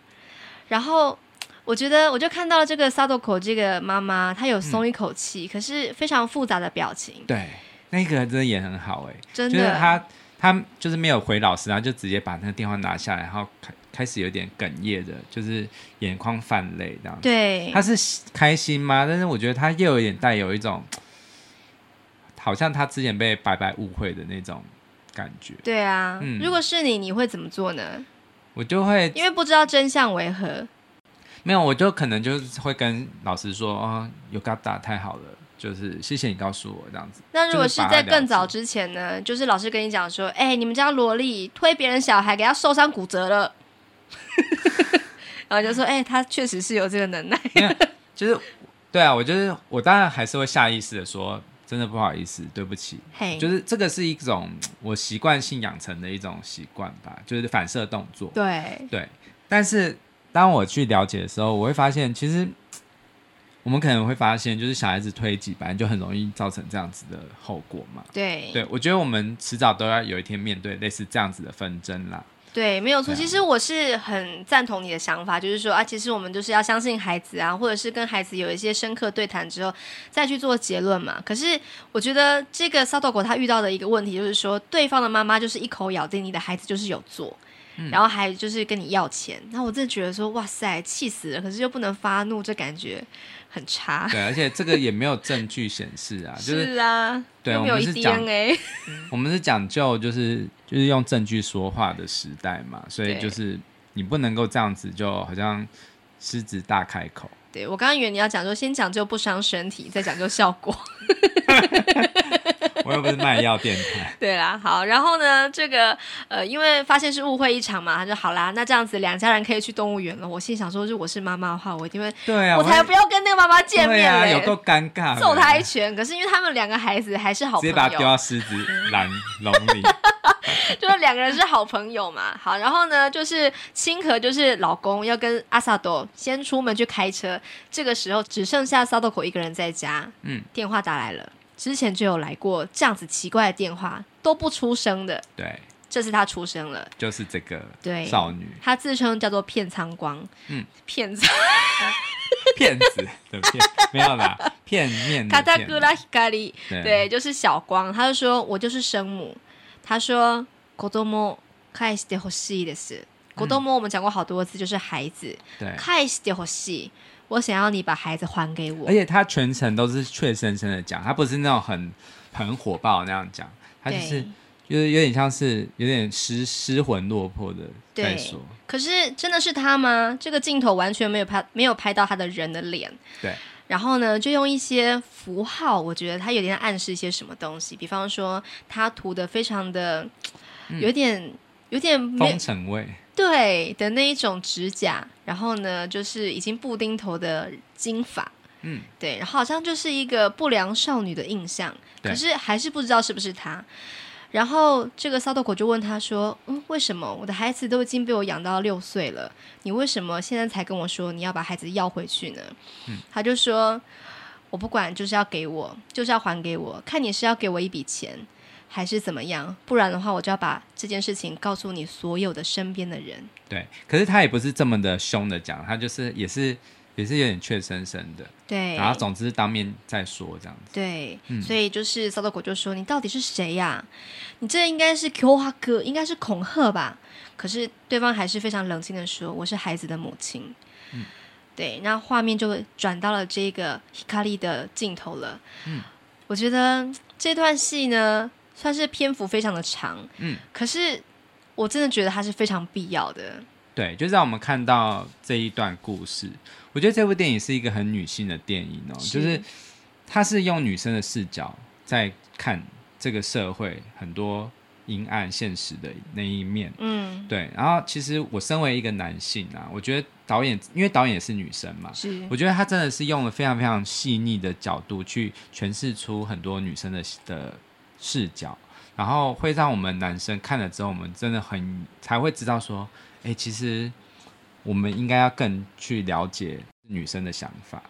然后我觉得，我就看到了这个 Sadoko 这个妈妈，她有松一口气，嗯、可是非常复杂的表情。对，那个真的演很好哎，真的，就是他他就是没有回老师，然后就直接把那个电话拿下来，然后开开始有点哽咽的，就是眼眶泛泪这样子。对，他是开心吗？但是我觉得他又有点带有一种，好像他之前被白白误会的那种感觉。对啊，嗯，如果是你，你会怎么做呢？我就会因为不知道真相为何。没有，我就可能就是会跟老师说哦，有嘎达太好了，就是谢谢你告诉我这样子。那如果是在更早之前呢？就是老师跟你讲说，哎，你们家萝莉推别人小孩，给他受伤骨折了。然后就说：“哎、欸，他确实是有这个能耐。就是，对啊，我就是我，当然还是会下意识的说，真的不好意思，对不起。Hey, 就是这个是一种我习惯性养成的一种习惯吧，就是反射动作。对对。但是当我去了解的时候，我会发现，其实我们可能会发现，就是小孩子推挤，本来就很容易造成这样子的后果嘛。对，对我觉得我们迟早都要有一天面对类似这样子的纷争啦。对，没有错。其实我是很赞同你的想法，就是说啊，其实我们就是要相信孩子啊，或者是跟孩子有一些深刻对谈之后，再去做结论嘛。可是我觉得这个沙豆狗他遇到的一个问题就是说，对方的妈妈就是一口咬定你的孩子就是有做，嗯、然后还就是跟你要钱。那我真的觉得说，哇塞，气死了！可是又不能发怒，这感觉。很差，对，而且这个也没有证据显示啊，就是，是啊，对，我们是讲，我们是讲究就是就是用证据说话的时代嘛，所以就是你不能够这样子，就好像狮子大开口。对，我刚刚以为你要讲说，先讲究不伤身体，再讲究效果。我又不是卖药电台。对啦，好，然后呢，这个呃，因为发现是误会一场嘛，他就好啦，那这样子两家人可以去动物园了。我心想说，如果是妈妈的话，我一定会，对啊，我才不要跟那个妈妈见面嘞，啊、有够尴尬，揍他一拳。可是因为他们两个孩子还是好朋友，直接把他丢到狮子栏笼里，就是两个人是好朋友嘛。好，然后呢，就是星河就是老公要跟阿萨多先出门去开车，这个时候只剩下萨多口一个人在家。嗯，电话打来了。之前就有来过这样子奇怪的电话，都不出声的。对，这次他出声了，就是这个对少女，她自称叫做片仓光，嗯，骗子，骗子的骗，没有啦，片面。卡塔格拉希卡里，对，就是小光，他就说我就是生母，他说子供返してほしいです，子供我们讲过好多次，就是孩子，对，返してほしい。 我想要你把孩子还给我，而且他全程都是怯生生的讲，他不是那种很很火爆那样讲，他就是就是有点像是有点失失魂落魄的在说。可是真的是他吗？这个镜头完全没有拍，没有拍到他的人的脸。对。然后呢，就用一些符号，我觉得他有点暗示一些什么东西，比方说他涂的非常的有点、嗯、有点风尘味。对的那一种指甲，然后呢，就是已经布丁头的金发，嗯，对，然后好像就是一个不良少女的印象，可是还是不知道是不是她。然后这个骚豆狗就问他说：“嗯，为什么我的孩子都已经被我养到六岁了，你为什么现在才跟我说你要把孩子要回去呢？”嗯，他就说：“我不管，就是要给我，就是要还给我，看你是要给我一笔钱。”还是怎么样？不然的话，我就要把这件事情告诉你所有的身边的人。对，可是他也不是这么的凶的讲，他就是也是也是有点怯生生的。对，然后总之当面再说这样子。对，嗯、所以就是骚豆狗就说：“你到底是谁呀、啊？你这应该是 Q 哈哥，应该是恐吓吧？”可是对方还是非常冷静的说：“我是孩子的母亲。”嗯，对，那画面就转到了这个 Hikari 的镜头了。嗯，我觉得这段戏呢。算是篇幅非常的长，嗯，可是我真的觉得它是非常必要的。对，就让我们看到这一段故事。我觉得这部电影是一个很女性的电影哦，是就是它是用女生的视角在看这个社会很多阴暗现实的那一面，嗯，对。然后其实我身为一个男性啊，我觉得导演因为导演也是女生嘛，是，我觉得她真的是用了非常非常细腻的角度去诠释出很多女生的的。视角，然后会让我们男生看了之后，我们真的很才会知道说，哎，其实我们应该要更去了解女生的想法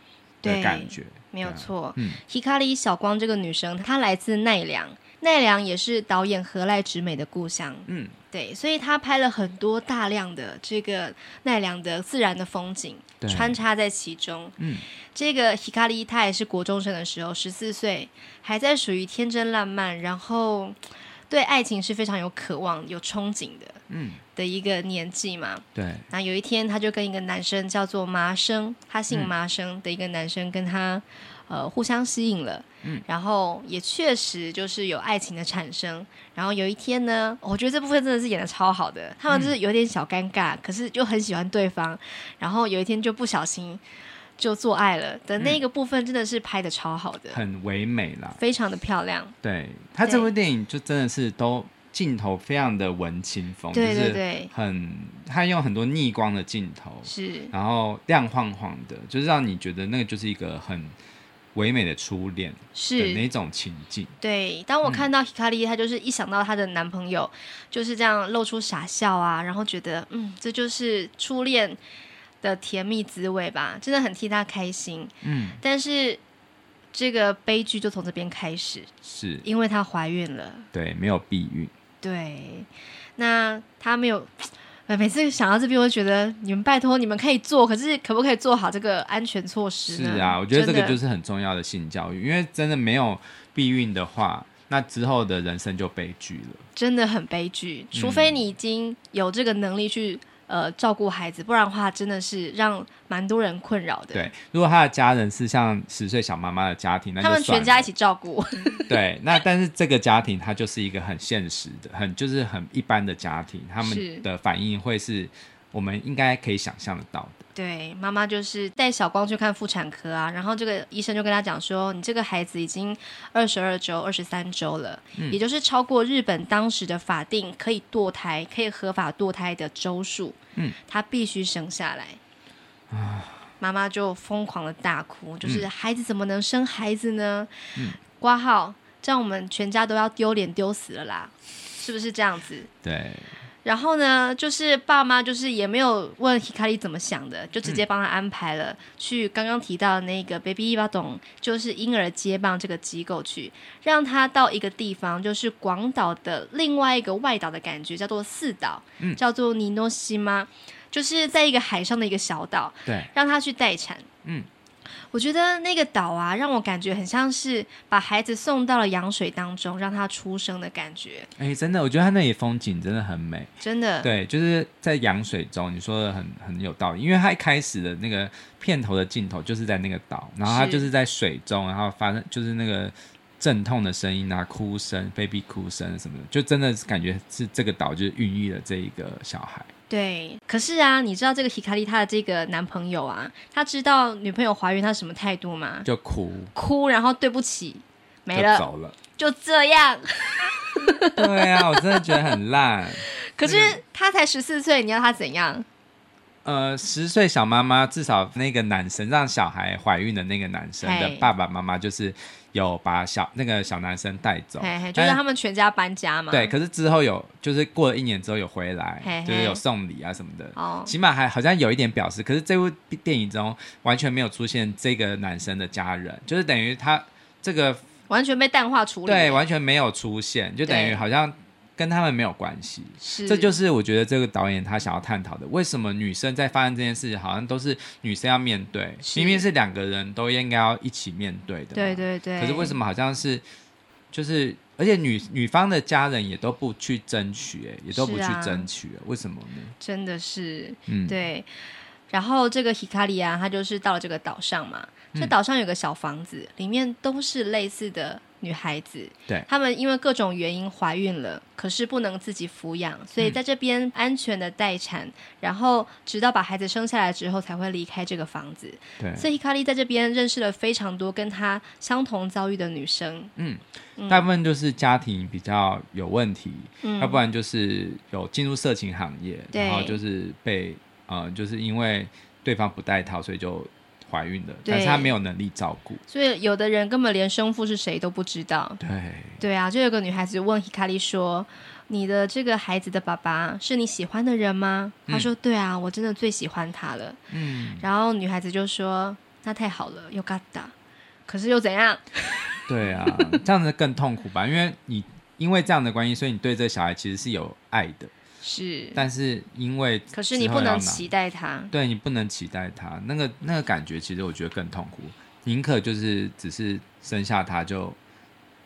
的感觉，没有错。嗯，Hikari 小光这个女生，她来自奈良。奈良也是导演何濑直美的故乡，嗯，对，所以他拍了很多大量的这个奈良的自然的风景穿插在其中，嗯，这个 Hikari 他也是国中生的时候，十四岁，还在属于天真烂漫，然后对爱情是非常有渴望、有憧憬的，嗯，的一个年纪嘛，对。那有一天，他就跟一个男生叫做麻生，他姓麻生的一个男生跟他。呃，互相吸引了，嗯，然后也确实就是有爱情的产生。然后有一天呢，我觉得这部分真的是演的超好的，他们就是有点小尴尬，嗯、可是就很喜欢对方。然后有一天就不小心就做爱了的那个部分，真的是拍的超好的，很唯美啦，非常的漂亮。对，他这部电影就真的是都镜头非常的文青风，对对对，很他用很多逆光的镜头，是，然后亮晃晃的，就是让你觉得那个就是一个很。唯美的初恋是哪种情境？对，当我看到 Hikari，她就是一想到她的男朋友就是这样露出傻笑啊，然后觉得嗯，这就是初恋的甜蜜滋味吧，真的很替她开心。嗯，但是这个悲剧就从这边开始，是因为她怀孕了，对，没有避孕，对，那她没有。每次想到这边，我就觉得你们拜托，你们可以做，可是可不可以做好这个安全措施呢？是啊，我觉得这个就是很重要的性教育，因为真的没有避孕的话，那之后的人生就悲剧了，真的很悲剧。除非你已经有这个能力去。呃，照顾孩子，不然的话，真的是让蛮多人困扰的。对，如果他的家人是像十岁小妈妈的家庭，那就他们全家一起照顾。对，那但是这个家庭，它就是一个很现实的、很就是很一般的家庭，他们的反应会是我们应该可以想象得到的。对，妈妈就是带小光去看妇产科啊，然后这个医生就跟他讲说，你这个孩子已经二十二周、二十三周了，嗯，也就是超过日本当时的法定可以堕胎、可以合法堕胎的周数，嗯，他必须生下来。啊，妈妈就疯狂的大哭，就是孩子怎么能生孩子呢？嗯，挂号，这样我们全家都要丢脸丢死了啦，是不是这样子？对。然后呢，就是爸妈就是也没有问 Hikari 怎么想的，就直接帮他安排了、嗯、去刚刚提到的那个 Baby Ibadan，就是婴儿接棒这个机构去，让他到一个地方，就是广岛的另外一个外岛的感觉，叫做四岛，嗯、叫做尼诺西吗？就是在一个海上的一个小岛，对，让他去待产，嗯。我觉得那个岛啊，让我感觉很像是把孩子送到了羊水当中，让他出生的感觉。哎、欸，真的，我觉得他那里风景真的很美，真的。对，就是在羊水中，你说的很很有道理。因为他一开始的那个片头的镜头就是在那个岛，然后他就是在水中，然后发生就是那个阵痛的声音啊，哭声，baby 哭声什么的，就真的感觉是这个岛就是孕育了这一个小孩。对，可是啊，你知道这个 Hikari 他的这个男朋友啊，他知道女朋友怀孕，他什么态度吗？就哭，哭，然后对不起，没了，走了，就这样。对啊，我真的觉得很烂。可是他才十四岁，你要他怎样？呃，十岁小妈妈，至少那个男生让小孩怀孕的那个男生的爸爸妈妈就是。有把小那个小男生带走，嘿嘿，就是他们全家搬家嘛。对，可是之后有，就是过了一年之后有回来，嘿嘿，就是有送礼啊什么的。哦，起码还好像有一点表示。可是这部电影中完全没有出现这个男生的家人，就是等于他这个完全被淡化处理，对，完全没有出现，就等于好像。跟他们没有关系，是，这就是我觉得这个导演他想要探讨的。为什么女生在发生这件事情，好像都是女生要面对，明明是两个人都应该要一起面对的。对对对。可是为什么好像是，就是而且女女方的家人也都不去争取，哎，也都不去争取，啊，为什么呢？真的是，嗯，对。然后这个 Hikari 啊，他就是到了这个岛上嘛，这岛上有个小房子，里面都是类似的。女孩子，对，她们因为各种原因怀孕了，可是不能自己抚养，所以在这边安全的待产，嗯、然后直到把孩子生下来之后才会离开这个房子。对，所以 Hikari 在这边认识了非常多跟她相同遭遇的女生。嗯，大部分就是家庭比较有问题，嗯、要不然就是有进入色情行业，然后就是被呃，就是因为对方不带套，所以就。怀孕的，但是她没有能力照顾，所以有的人根本连生父是谁都不知道。对，对啊，就有个女孩子问 Hikari 说：“你的这个孩子的爸爸是你喜欢的人吗？”嗯、他说：“对啊，我真的最喜欢他了。”嗯，然后女孩子就说：“那太好了，又嘎达，可是又怎样？” 对啊，这样子更痛苦吧？因为你因为这样的关系，所以你对这个小孩其实是有爱的。是，但是因为可是你不能期待他，对你不能期待他，那个那个感觉其实我觉得更痛苦，宁可就是只是生下他就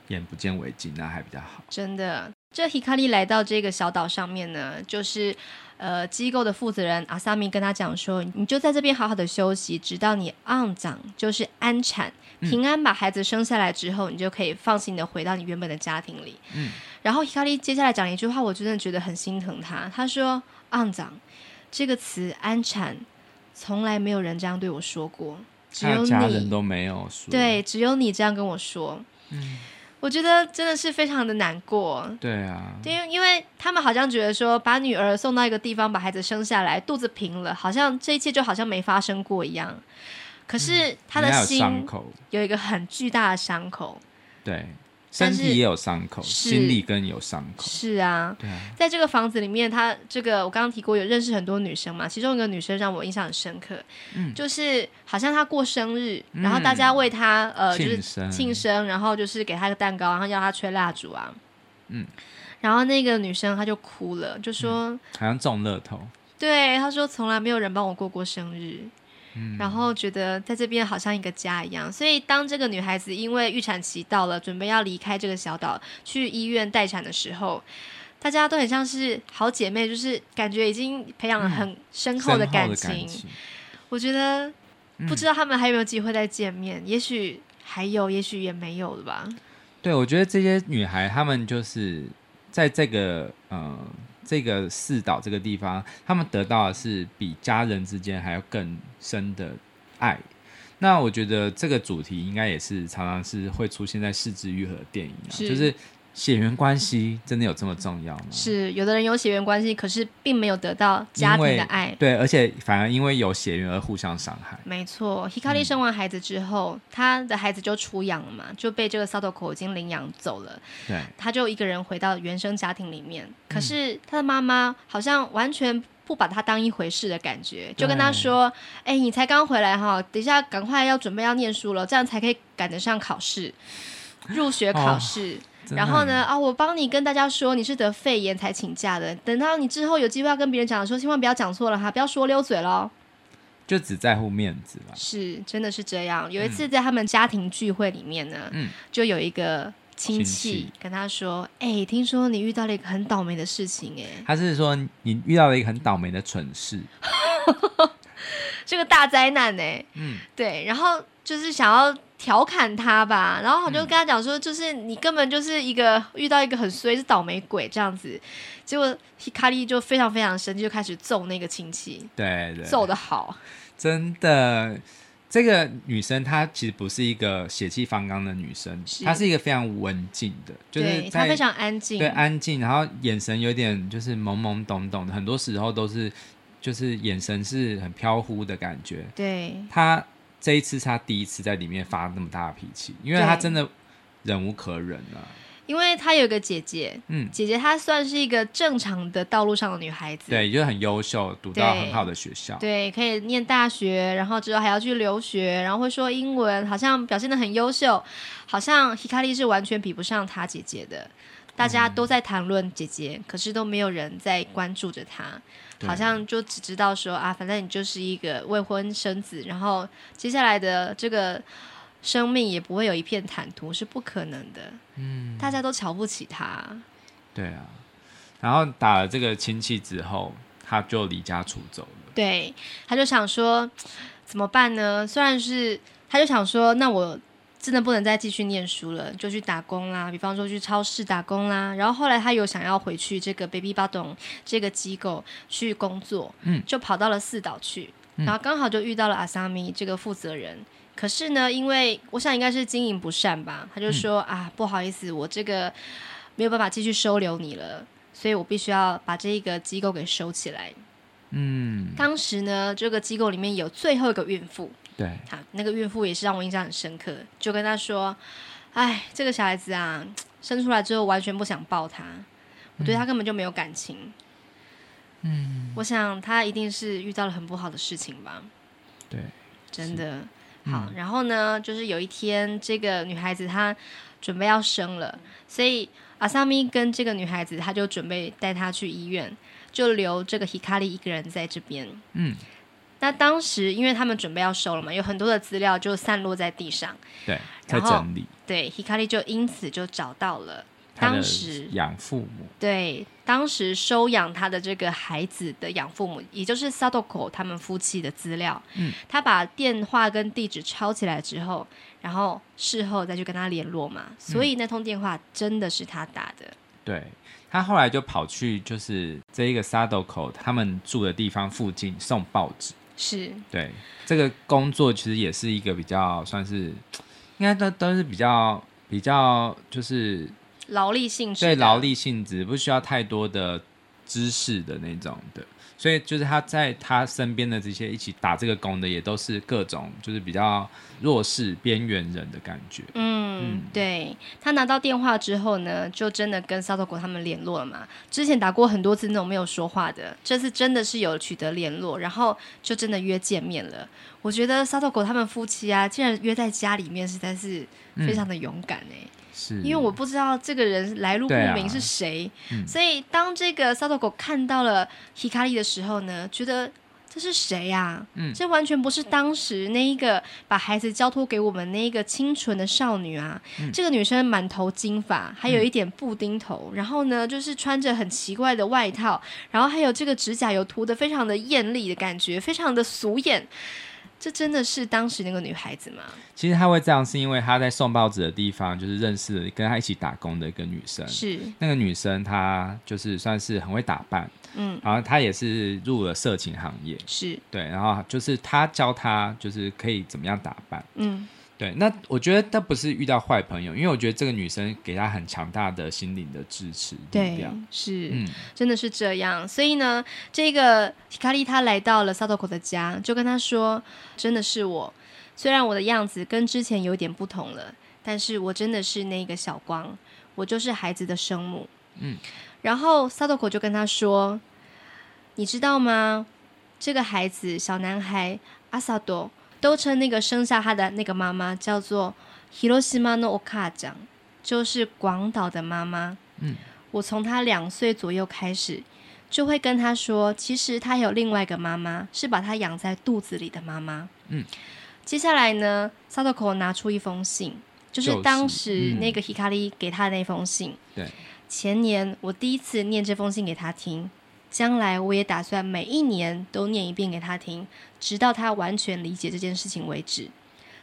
眼不见为净，那还比较好。真的，这 Hikari 来到这个小岛上面呢，就是。呃，机构的负责人阿萨米跟他讲说：“你就在这边好好的休息，直到你安长，就是安产平安把孩子生下来之后，嗯、你就可以放心的回到你原本的家庭里。”嗯，然后 Hikari 接下来讲了一句话，我真的觉得很心疼他。他说：“安长这个词，安产从来没有人这样对我说过，只有你家人都没有说，对，只有你这样跟我说。”嗯。我觉得真的是非常的难过。对啊，因为，因为他们好像觉得说，把女儿送到一个地方，把孩子生下来，肚子平了，好像这一切就好像没发生过一样。可是他的心有一个很巨大的伤口。对，身体也有伤口，心里更有伤口。是啊，对啊，在这个房子里面，他这个我刚刚提过，有认识很多女生嘛。其中一个女生让我印象很深刻，嗯，就是好像她过生日，然后大家为她、嗯、呃就是庆生，然后就是给她个蛋糕，然后要她吹蜡烛啊，嗯，然后那个女生她就哭了，就说、嗯、好像中乐透，对，她说从来没有人帮我过过生日。然后觉得在这边好像一个家一样，所以当这个女孩子因为预产期到了，准备要离开这个小岛去医院待产的时候，大家都很像是好姐妹，就是感觉已经培养了很深厚的感情。嗯、感情我觉得不知道他们还有没有机会再见面，嗯、也许还有，也许也没有了吧。对，我觉得这些女孩她们就是在这个嗯。这个四岛这个地方，他们得到的是比家人之间还要更深的爱。那我觉得这个主题应该也是常常是会出现在四肢愈合的电影啊，是就是。血缘关系真的有这么重要吗？是，有的人有血缘关系，可是并没有得到家庭的爱。对，而且反而因为有血缘而互相伤害。没错，Hikari 生完孩子之后，嗯、他的孩子就出养了嘛，就被这个 s a t o k o 已经领养走了。对，他就一个人回到原生家庭里面。可是他的妈妈好像完全不把他当一回事的感觉，就跟他说：“哎对，你才刚回来哈，等一下赶快要准备要念书了，这样才可以赶得上考试，入学考试。哦”然后呢？啊，我帮你跟大家说，你是得肺炎才请假的。等到你之后有机会要跟别人讲的时候，千万不要讲错了哈，不要说溜嘴喽。就只在乎面子了。是，真的是这样。有一次在他们家庭聚会里面呢，嗯，就有一个亲戚跟他说：“哎戚，听说你遇到了一个很倒霉的事情。”哎，他是说你遇到了一个很倒霉的蠢事，这个大灾难呢。嗯，对。然后就是想要。调侃他吧，然后我就跟他讲说，就是你根本就是一个遇到一个很衰是倒霉鬼这样子，结果 Hikari 就非常非常生气，就开始揍那个亲戚，对对，揍的好，真的，这个女生她其实不是一个血气方刚的女生，是她是一个非常文静的，就是她非常安静，对，安静，然后眼神有点就是懵懵懂懂的，很多时候都是就是眼神是很飘忽的感觉，对，她。这一次是他第一次在里面发那么大的脾气，因为他真的忍无可忍了。因为他有个姐姐，嗯，姐姐她算是一个正常的道路上的女孩子，对，就很优秀，读到很好的学校，对，可以念大学，然后之后还要去留学，然后会说英文，好像表现的很优秀，好像 Hikari 是完全比不上她姐姐的。大家都在谈论姐姐，嗯、可是都没有人在关注着她。好像就只知道说啊，反正你就是一个未婚生子，然后接下来的这个生命也不会有一片坦途，是不可能的。嗯，大家都瞧不起他。对啊，然后打了这个亲戚之后，他就离家出走了。对，他就想说怎么办呢？虽然是，他就想说，那我。真的不能再继续念书了，就去打工啦。比方说去超市打工啦。然后后来他有想要回去这个 Baby Bottom 这个机构去工作，嗯，就跑到了四岛去。然后刚好就遇到了阿萨米这个负责人。可是呢，因为我想应该是经营不善吧，他就说、嗯、啊，不好意思，我这个没有办法继续收留你了，所以我必须要把这一个机构给收起来。嗯，当时呢，这个机构里面有最后一个孕妇。对，好，那个孕妇也是让我印象很深刻，就跟他说：“哎，这个小孩子啊，生出来之后完全不想抱他，我对他根本就没有感情。”嗯，我想他一定是遇到了很不好的事情吧。对，真的好。然后呢，就是有一天，这个女孩子她准备要生了，所以阿萨米跟这个女孩子，她就准备带她去医院，就留这个 Hikari 一个人在这边。嗯。那当时，因为他们准备要收了嘛，有很多的资料就散落在地上，对，在整理。对，Hikari 就因此就找到了当时养父母。对，当时收养他的这个孩子的养父母，也就是 Sadoko 他们夫妻的资料。嗯，他把电话跟地址抄起来之后，然后事后再去跟他联络嘛，所以那通电话真的是他打的。对，他后来就跑去就是这一个 Sadoko 他们住的地方附近送报纸。是。对这个工作其实也是一个比较算是，应该都都是比较比较就是劳力性质，对劳力性质不需要太多的知识的那种的，所以就是他在他身边的这些一起打这个工的，也都是各种就是比较弱势边缘人的感觉。嗯，嗯对，他拿到电话之后呢，就真的跟沙头狗他们联络了嘛。之前打过很多次那种没有说话的，这次真的是有取得联络，然后就真的约见面了。我觉得沙头狗他们夫妻啊，竟然约在家里面，实在是非常的勇敢哎、欸。嗯是因为我不知道这个人来路不明是谁，啊嗯、所以当这个骚头狗看到了 Hikari 的时候呢，觉得这是谁呀、啊？嗯，这完全不是当时那一个把孩子交托给我们那一个清纯的少女啊！嗯、这个女生满头金发，还有一点布丁头，嗯、然后呢，就是穿着很奇怪的外套，然后还有这个指甲油涂的非常的艳丽的感觉，非常的俗艳。这真的是当时那个女孩子吗？其实她会这样，是因为她在送报纸的地方，就是认识了跟她一起打工的一个女生。是那个女生，她就是算是很会打扮，嗯，然后她也是入了色情行业，是对，然后就是她教她，就是可以怎么样打扮，嗯。对，那我觉得他不是遇到坏朋友，因为我觉得这个女生给他很强大的心灵的支持。对，是，嗯，真的是这样。所以呢，这个 Hikari 他来到了 Sadako 的家，就跟他说：“真的是我，虽然我的样子跟之前有点不同了，但是我真的是那个小光，我就是孩子的生母。”嗯，然后 Sadako 就跟他说：“你知道吗？这个孩子，小男孩阿萨多。”都称那个生下他的那个妈妈叫做 Hiroshima no Okajan，就是广岛的妈妈。嗯，我从他两岁左右开始，就会跟他说，其实他有另外一个妈妈，是把他养在肚子里的妈妈。嗯，接下来呢，Sadako 拿出一封信，就是当时那个 Hikari 给他的那封信。对，前年我第一次念这封信给他听。将来我也打算每一年都念一遍给他听，直到他完全理解这件事情为止。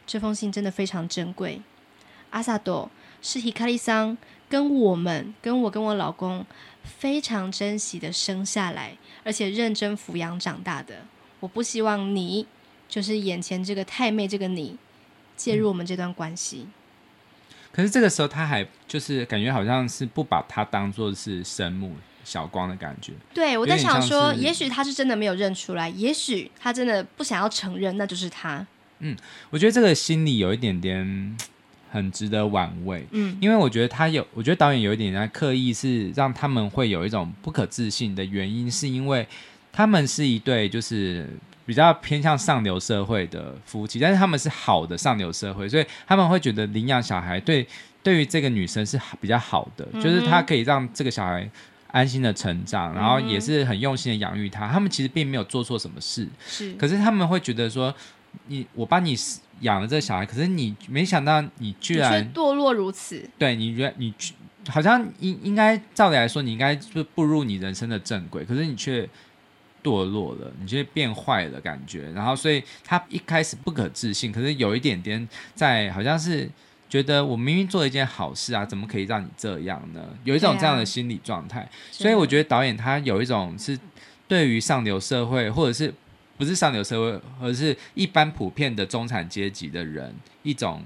这封信真的非常珍贵。阿萨多是 Hikari 桑跟我们、跟我跟我老公非常珍惜的生下来，而且认真抚养长大的。我不希望你，就是眼前这个太妹这个你，介入我们这段关系。可是这个时候他还就是感觉好像是不把他当做是生母。小光的感觉，对，我在想说，也许他是真的没有认出来，也许他真的不想要承认，那就是他。嗯，我觉得这个心理有一点点 很值得玩味。嗯，因为我觉得他有，我觉得导演有一点在刻意是让他们会有一种不可置信的原因，是因为他们是一对就是比较偏向上流社会的夫妻，但是他们是好的上流社会，所以他们会觉得领养小孩对对于这个女生是比较好的，嗯、就是他可以让这个小孩。安心的成长，然后也是很用心的养育他。嗯、他们其实并没有做错什么事，是。可是他们会觉得说，你我帮你养了这个小孩，可是你没想到你居然堕落如此。对，你原你好像应应该照理来说，你应该就步入你人生的正轨，可是你却堕落了，你却变坏了感觉。然后，所以他一开始不可置信，可是有一点点在，好像是。觉得我明明做了一件好事啊，怎么可以让你这样呢？有一种这样的心理状态，啊、所以我觉得导演他有一种是对于上流社会，或者是不是上流社会，而是一般普遍的中产阶级的人一种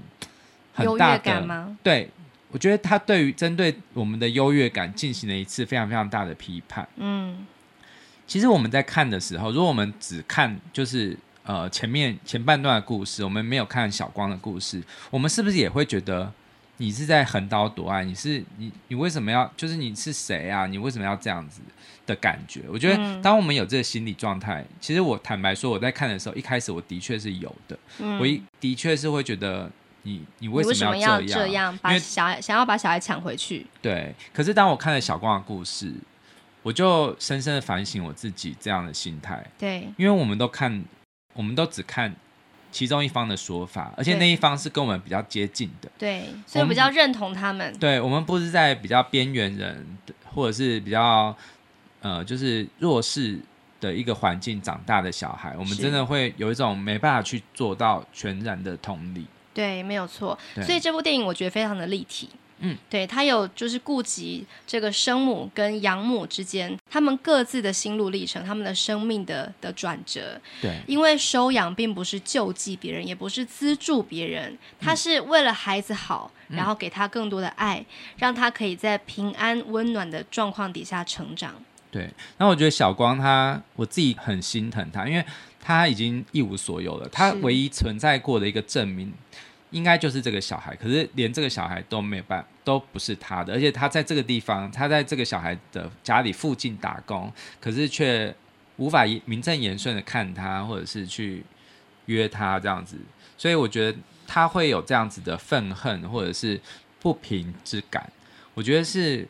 很大的？对，我觉得他对于针对我们的优越感进行了一次非常非常大的批判。嗯，其实我们在看的时候，如果我们只看就是。呃，前面前半段的故事，我们没有看小光的故事，我们是不是也会觉得你是在横刀夺爱？你是你你为什么要？就是你是谁啊？你为什么要这样子的感觉？我觉得，当我们有这个心理状态，嗯、其实我坦白说，我在看的时候，一开始我的确是有的，嗯、我一的确是会觉得你你为什么要这样？这样把小孩想要把小孩抢回去？对。可是当我看了小光的故事，我就深深的反省我自己这样的心态。对，因为我们都看。我们都只看其中一方的说法，而且那一方是跟我们比较接近的，对，所以比较认同他们。对，我们不是在比较边缘人，或者是比较呃，就是弱势的一个环境长大的小孩，我们真的会有一种没办法去做到全然的同理。对，没有错。所以这部电影我觉得非常的立体。嗯，对，他有就是顾及这个生母跟养母之间，他们各自的心路历程，他们的生命的的转折。对，因为收养并不是救济别人，也不是资助别人，他是为了孩子好，嗯、然后给他更多的爱，让他可以在平安温暖的状况底下成长。对，那我觉得小光他，我自己很心疼他，因为他已经一无所有了，他唯一存在过的一个证明，应该就是这个小孩，可是连这个小孩都没有办，都不是他的，而且他在这个地方，他在这个小孩的家里附近打工，可是却无法名正言顺的看他，或者是去约他这样子，所以我觉得他会有这样子的愤恨或者是不平之感，我觉得是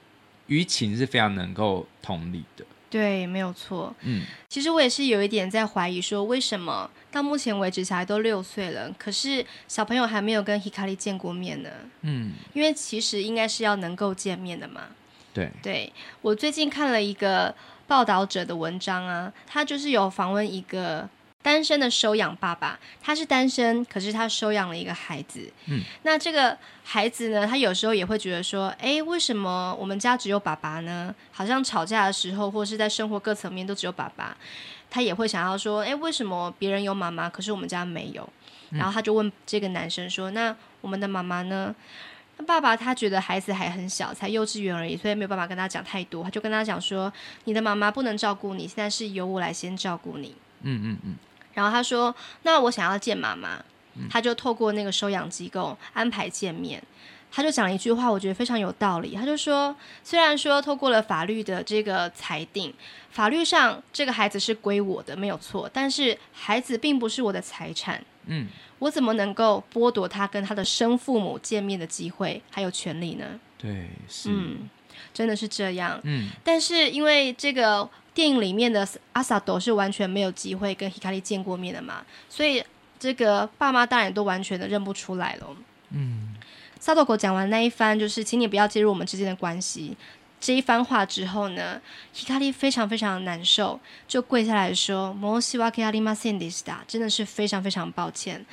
于情是非常能够同理的。对，没有错。嗯，其实我也是有一点在怀疑，说为什么到目前为止小孩都六岁了，可是小朋友还没有跟 Hikari 见过面呢？嗯，因为其实应该是要能够见面的嘛。对，对我最近看了一个报道者的文章啊，他就是有访问一个。单身的收养爸爸，他是单身，可是他收养了一个孩子。嗯，那这个孩子呢，他有时候也会觉得说，哎，为什么我们家只有爸爸呢？好像吵架的时候，或是在生活各层面都只有爸爸。他也会想要说，哎，为什么别人有妈妈，可是我们家没有？然后他就问这个男生说，那我们的妈妈呢？那爸爸他觉得孩子还很小，才幼稚园而已，所以没有办法跟他讲太多。他就跟他讲说，你的妈妈不能照顾你，现在是由我来先照顾你。嗯嗯嗯。然后他说：“那我想要见妈妈。”他就透过那个收养机构安排见面。他就讲了一句话，我觉得非常有道理。他就说：“虽然说透过了法律的这个裁定，法律上这个孩子是归我的，没有错。但是孩子并不是我的财产。嗯，我怎么能够剥夺他跟他的生父母见面的机会还有权利呢？”对，是，嗯，真的是这样。嗯，但是因为这个。电影里面的阿萨斗是完全没有机会跟 Hikari 见过面的嘛，所以这个爸妈当然都完全的认不出来了。嗯，萨斗狗讲完那一番，就是请你不要介入我们之间的关系这一番话之后呢，Hikari 非常非常难受，就跪下来说：“申し訳ありませんでした，真的是非常非常抱歉。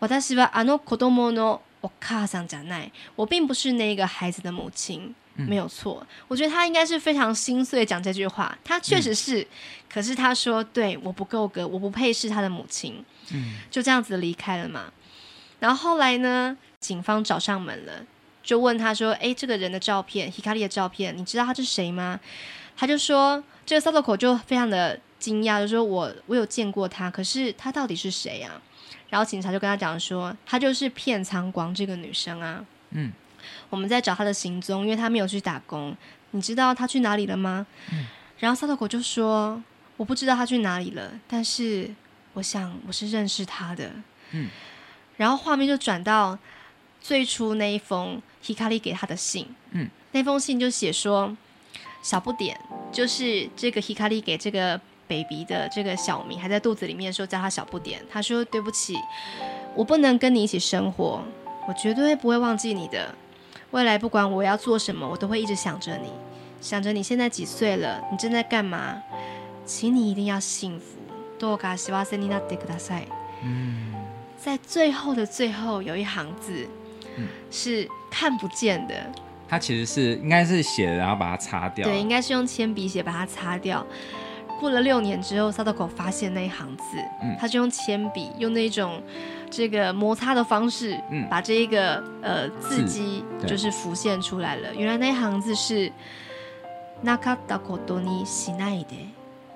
私はあの子供のお母さんじゃない，我并不是那个孩子的母亲。” 没有错，我觉得他应该是非常心碎讲这句话。他确实是，嗯、可是他说：“对，我不够格，我不配是他的母亲。”嗯，就这样子离开了嘛。然后后来呢，警方找上门了，就问他说：“哎，这个人的照片，Hikari 的照片，你知道他是谁吗？”他就说：“这个 Sadako 就非常的惊讶，就说我我有见过他，可是他到底是谁啊？”然后警察就跟他讲说：“他就是片仓光这个女生啊。”嗯。我们在找他的行踪，因为他没有去打工。你知道他去哪里了吗？嗯、然后萨托狗就说：“我不知道他去哪里了，但是我想我是认识他的。”嗯。然后画面就转到最初那一封 Hikari 给他的信。嗯。那封信就写说：“小不点，就是这个 Hikari 给这个 baby 的这个小名，还在肚子里面的时候叫他小不点。他说：对不起，我不能跟你一起生活，我绝对不会忘记你的。”未来不管我要做什么，我都会一直想着你，想着你现在几岁了，你正在干嘛？请你一定要幸福。どうか幸せになってください。嗯，在最后的最后有一行字，嗯，是看不见的。它其实是应该是写的，然后把它擦掉。对，应该是用铅笔写把它擦掉。过了六年之后，Sadako 发现那一行字，嗯，他就用铅笔用那种。 这个摩擦的方式，嗯，把这一个呃字迹就是浮现出来了。原来那一行字是“なかったことにしないで”，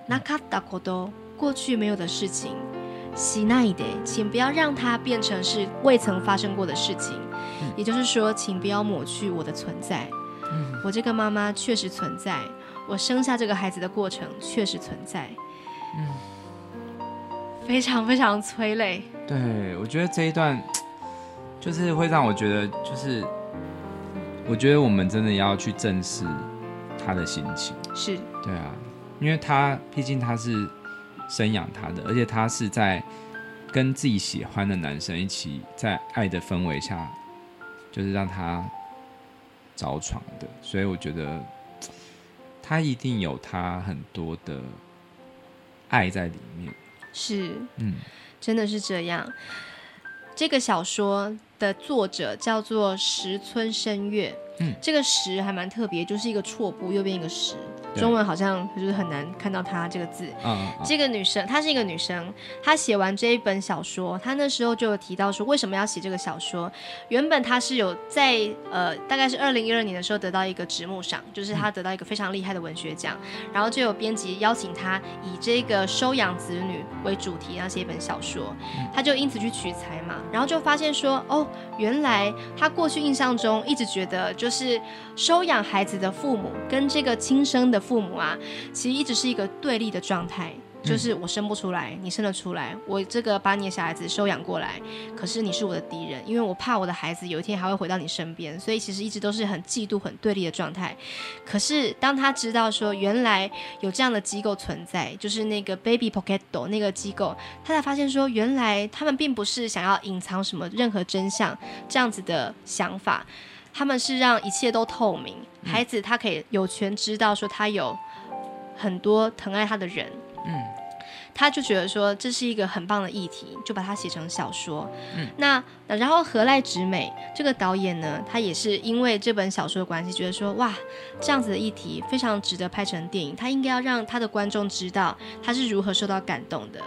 なかったこと过去没有的事情，しないで，请不要让它变成是未曾发生过的事情。嗯、也就是说，请不要抹去我的存在。嗯、我这个妈妈确实存在，我生下这个孩子的过程确实存在。嗯，非常非常催泪。 对，我觉得这一段就是会让我觉得，就是我觉得我们真的要去正视他的心情。是，对啊，因为他毕竟他是生养他的，而且他是在跟自己喜欢的男生一起在爱的氛围下，就是让他着床的，所以我觉得他一定有他很多的爱在里面。是，嗯。真的是这样。这个小说的作者叫做石村深月，嗯，这个石还蛮特别，就是一个错部右边一个石，中文好像就是很难看到她这个字。嗯，这个女生她是一个女生，她写完这一本小说，她那时候就有提到说为什么要写这个小说。原本她是有在呃大概是二零一二年的时候得到一个直木赏，就是她得到一个非常厉害的文学奖，然后就有编辑邀请她以这个收养子女为主题，然后写一本小说，她就因此去取材嘛，然后就发现说哦，原来她过去印象中一直觉得就是收养孩子的父母跟这个亲生的父母啊，其实一直是一个对立的状态，就是我生不出来，你生得出来，我这个把你的小孩子收养过来，可是你是我的敌人，因为我怕我的孩子有一天还会回到你身边，所以其实一直都是很嫉妒、很对立的状态。可是当他知道说原来有这样的机构存在，就是那个 Baby Pocket 那个机构，他才发现说原来他们并不是想要隐藏什么任何真相这样子的想法。他们是让一切都透明，孩子他可以有权知道说他有很多疼爱他的人，嗯，他就觉得说这是一个很棒的议题，就把它写成小说，嗯，那然后何濑直美这个导演呢，他也是因为这本小说的关系，觉得说哇，这样子的议题非常值得拍成电影，他应该要让他的观众知道他是如何受到感动的。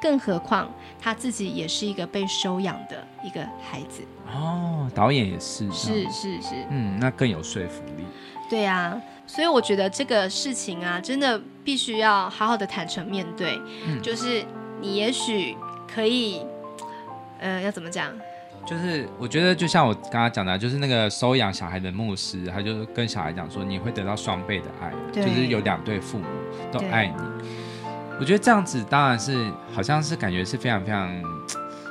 更何况他自己也是一个被收养的一个孩子哦，导演也是，是是是，嗯，那更有说服力。对啊，所以我觉得这个事情啊，真的必须要好好的坦诚面对。嗯，就是你也许可以，呃，要怎么讲？就是我觉得就像我刚刚讲的，就是那个收养小孩的牧师，他就跟小孩讲说，你会得到双倍的爱，就是有两对父母都爱你。我觉得这样子当然是好像是感觉是非常非常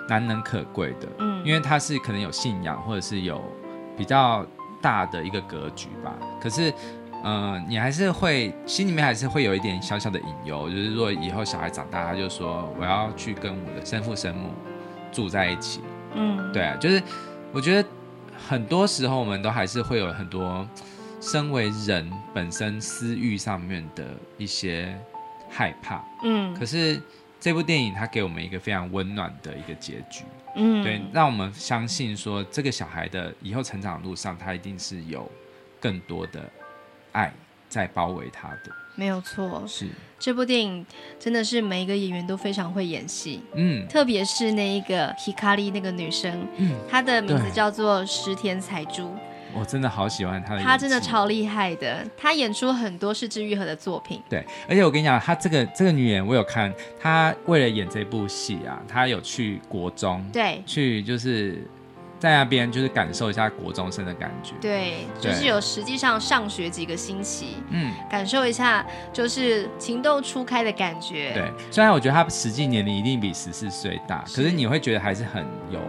难能可贵的，嗯，因为他是可能有信仰或者是有比较大的一个格局吧。可是，嗯、呃，你还是会心里面还是会有一点小小的隐忧，就是如果以后小孩长大，他就说我要去跟我的生父生母住在一起，嗯，对啊，就是我觉得很多时候我们都还是会有很多身为人本身私欲上面的一些。害怕，嗯，可是这部电影它给我们一个非常温暖的一个结局，嗯，对，让我们相信说这个小孩的以后成长路上，他一定是有更多的爱在包围他的，没有错，是。这部电影真的是每一个演员都非常会演戏，嗯，特别是那一个 Hikari 那个女生，嗯，她的名字叫做石田彩珠。我真的好喜欢他的，他真的超厉害的，他演出很多是治愈和的作品。对，而且我跟你讲，他这个这个女演我有看，她为了演这部戏啊，她有去国中，对，去就是在那边就是感受一下国中生的感觉。对，就是有实际上上学几个星期，嗯，感受一下就是情窦初开的感觉。对，虽然我觉得他实际年龄一定比十四岁大，可是你会觉得还是很有。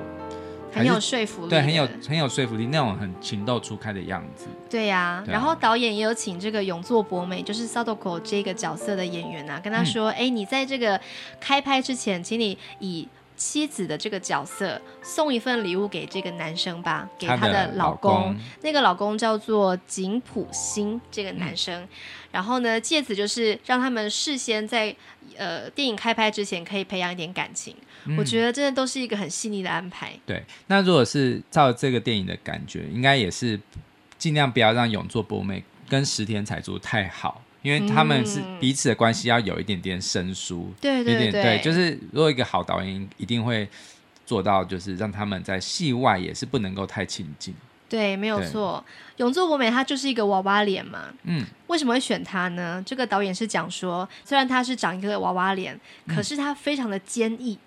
很有说服力，对，很有很有说服力，那种很情窦初开的样子。对呀、啊，然后导演也有请这个永作博美，就是 Sadoko 这个角色的演员啊，跟他说：“哎、嗯，你在这个开拍之前，请你以妻子的这个角色送一份礼物给这个男生吧，给他的老公。老公那个老公叫做井浦新，这个男生。嗯、然后呢，借此就是让他们事先在呃电影开拍之前可以培养一点感情。”我觉得真的都是一个很细腻的安排。对，那如果是照这个电影的感觉，应该也是尽量不要让永作博美跟石田彩珠太好，因为他们是彼此的关系要有一点点生疏。对对对，对，就是如果一个好导演一定会做到，就是让他们在戏外也是不能够太亲近。对，没有错。永作博美他就是一个娃娃脸嘛。嗯。为什么会选他呢？这个导演是讲说，虽然他是长一个娃娃脸，可是他非常的坚毅。嗯、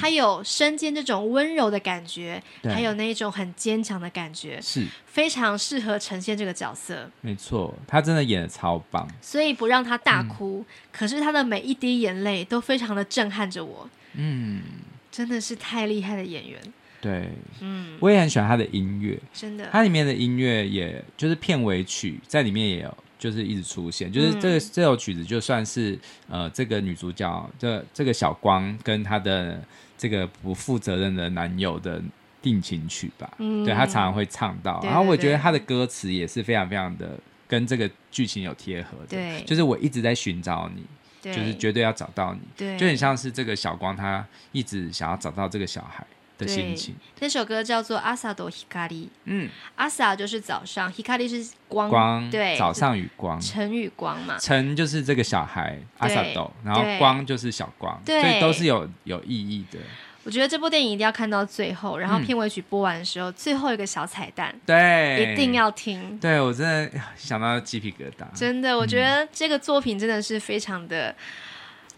他有身兼这种温柔的感觉，还有那一种很坚强的感觉，是非常适合呈现这个角色。没错，他真的演的超棒。所以不让他大哭，嗯、可是他的每一滴眼泪都非常的震撼着我。嗯，真的是太厉害的演员。对，嗯，我也很喜欢他的音乐，真的，他里面的音乐也就是片尾曲在里面也有。就是一直出现，就是这个、嗯、这首曲子就算是呃，这个女主角这这个小光跟她的这个不负责任的男友的定情曲吧，嗯，对，她常常会唱到，对对对，然后我觉得她的歌词也是非常非常的跟这个剧情有贴合的，对，就是我一直在寻找你，对，就是绝对要找到你，对，就很像是这个小光她一直想要找到这个小孩，的心情。这首歌叫做《朝と光》，嗯，朝就是早上，光是光，光对，早上与光，晨与光嘛。晨就是这个小孩，朝と，然后光就是小光，所以都是有有意义的。我觉得这部电影一定要看到最后，然后片尾曲播完的时候，嗯、最后一个小彩蛋，对，一定要听。对，我真的想到鸡皮疙瘩。真的，我觉得这个作品真的是非常的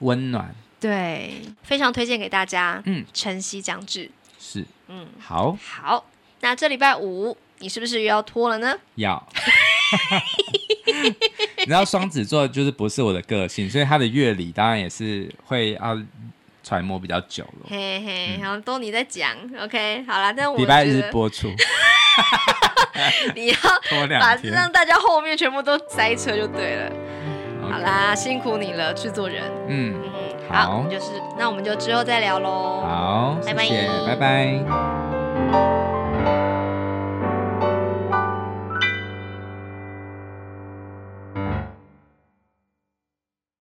温暖。对，非常推荐给大家。嗯，晨曦将至。是，嗯，好，好。那这礼拜五你是不是又要拖了呢？要。你知道双子座就是不是我的个性，所以他的乐理当然也是会要。揣摩比较久了，嘿嘿，然后都你在讲，OK，好了，但我礼拜日播出，你要把让大家后面全部都塞车就对了，好啦，辛苦你了，制作人，嗯。嗯，好。就是那我们就之后再聊喽好谢谢拜拜。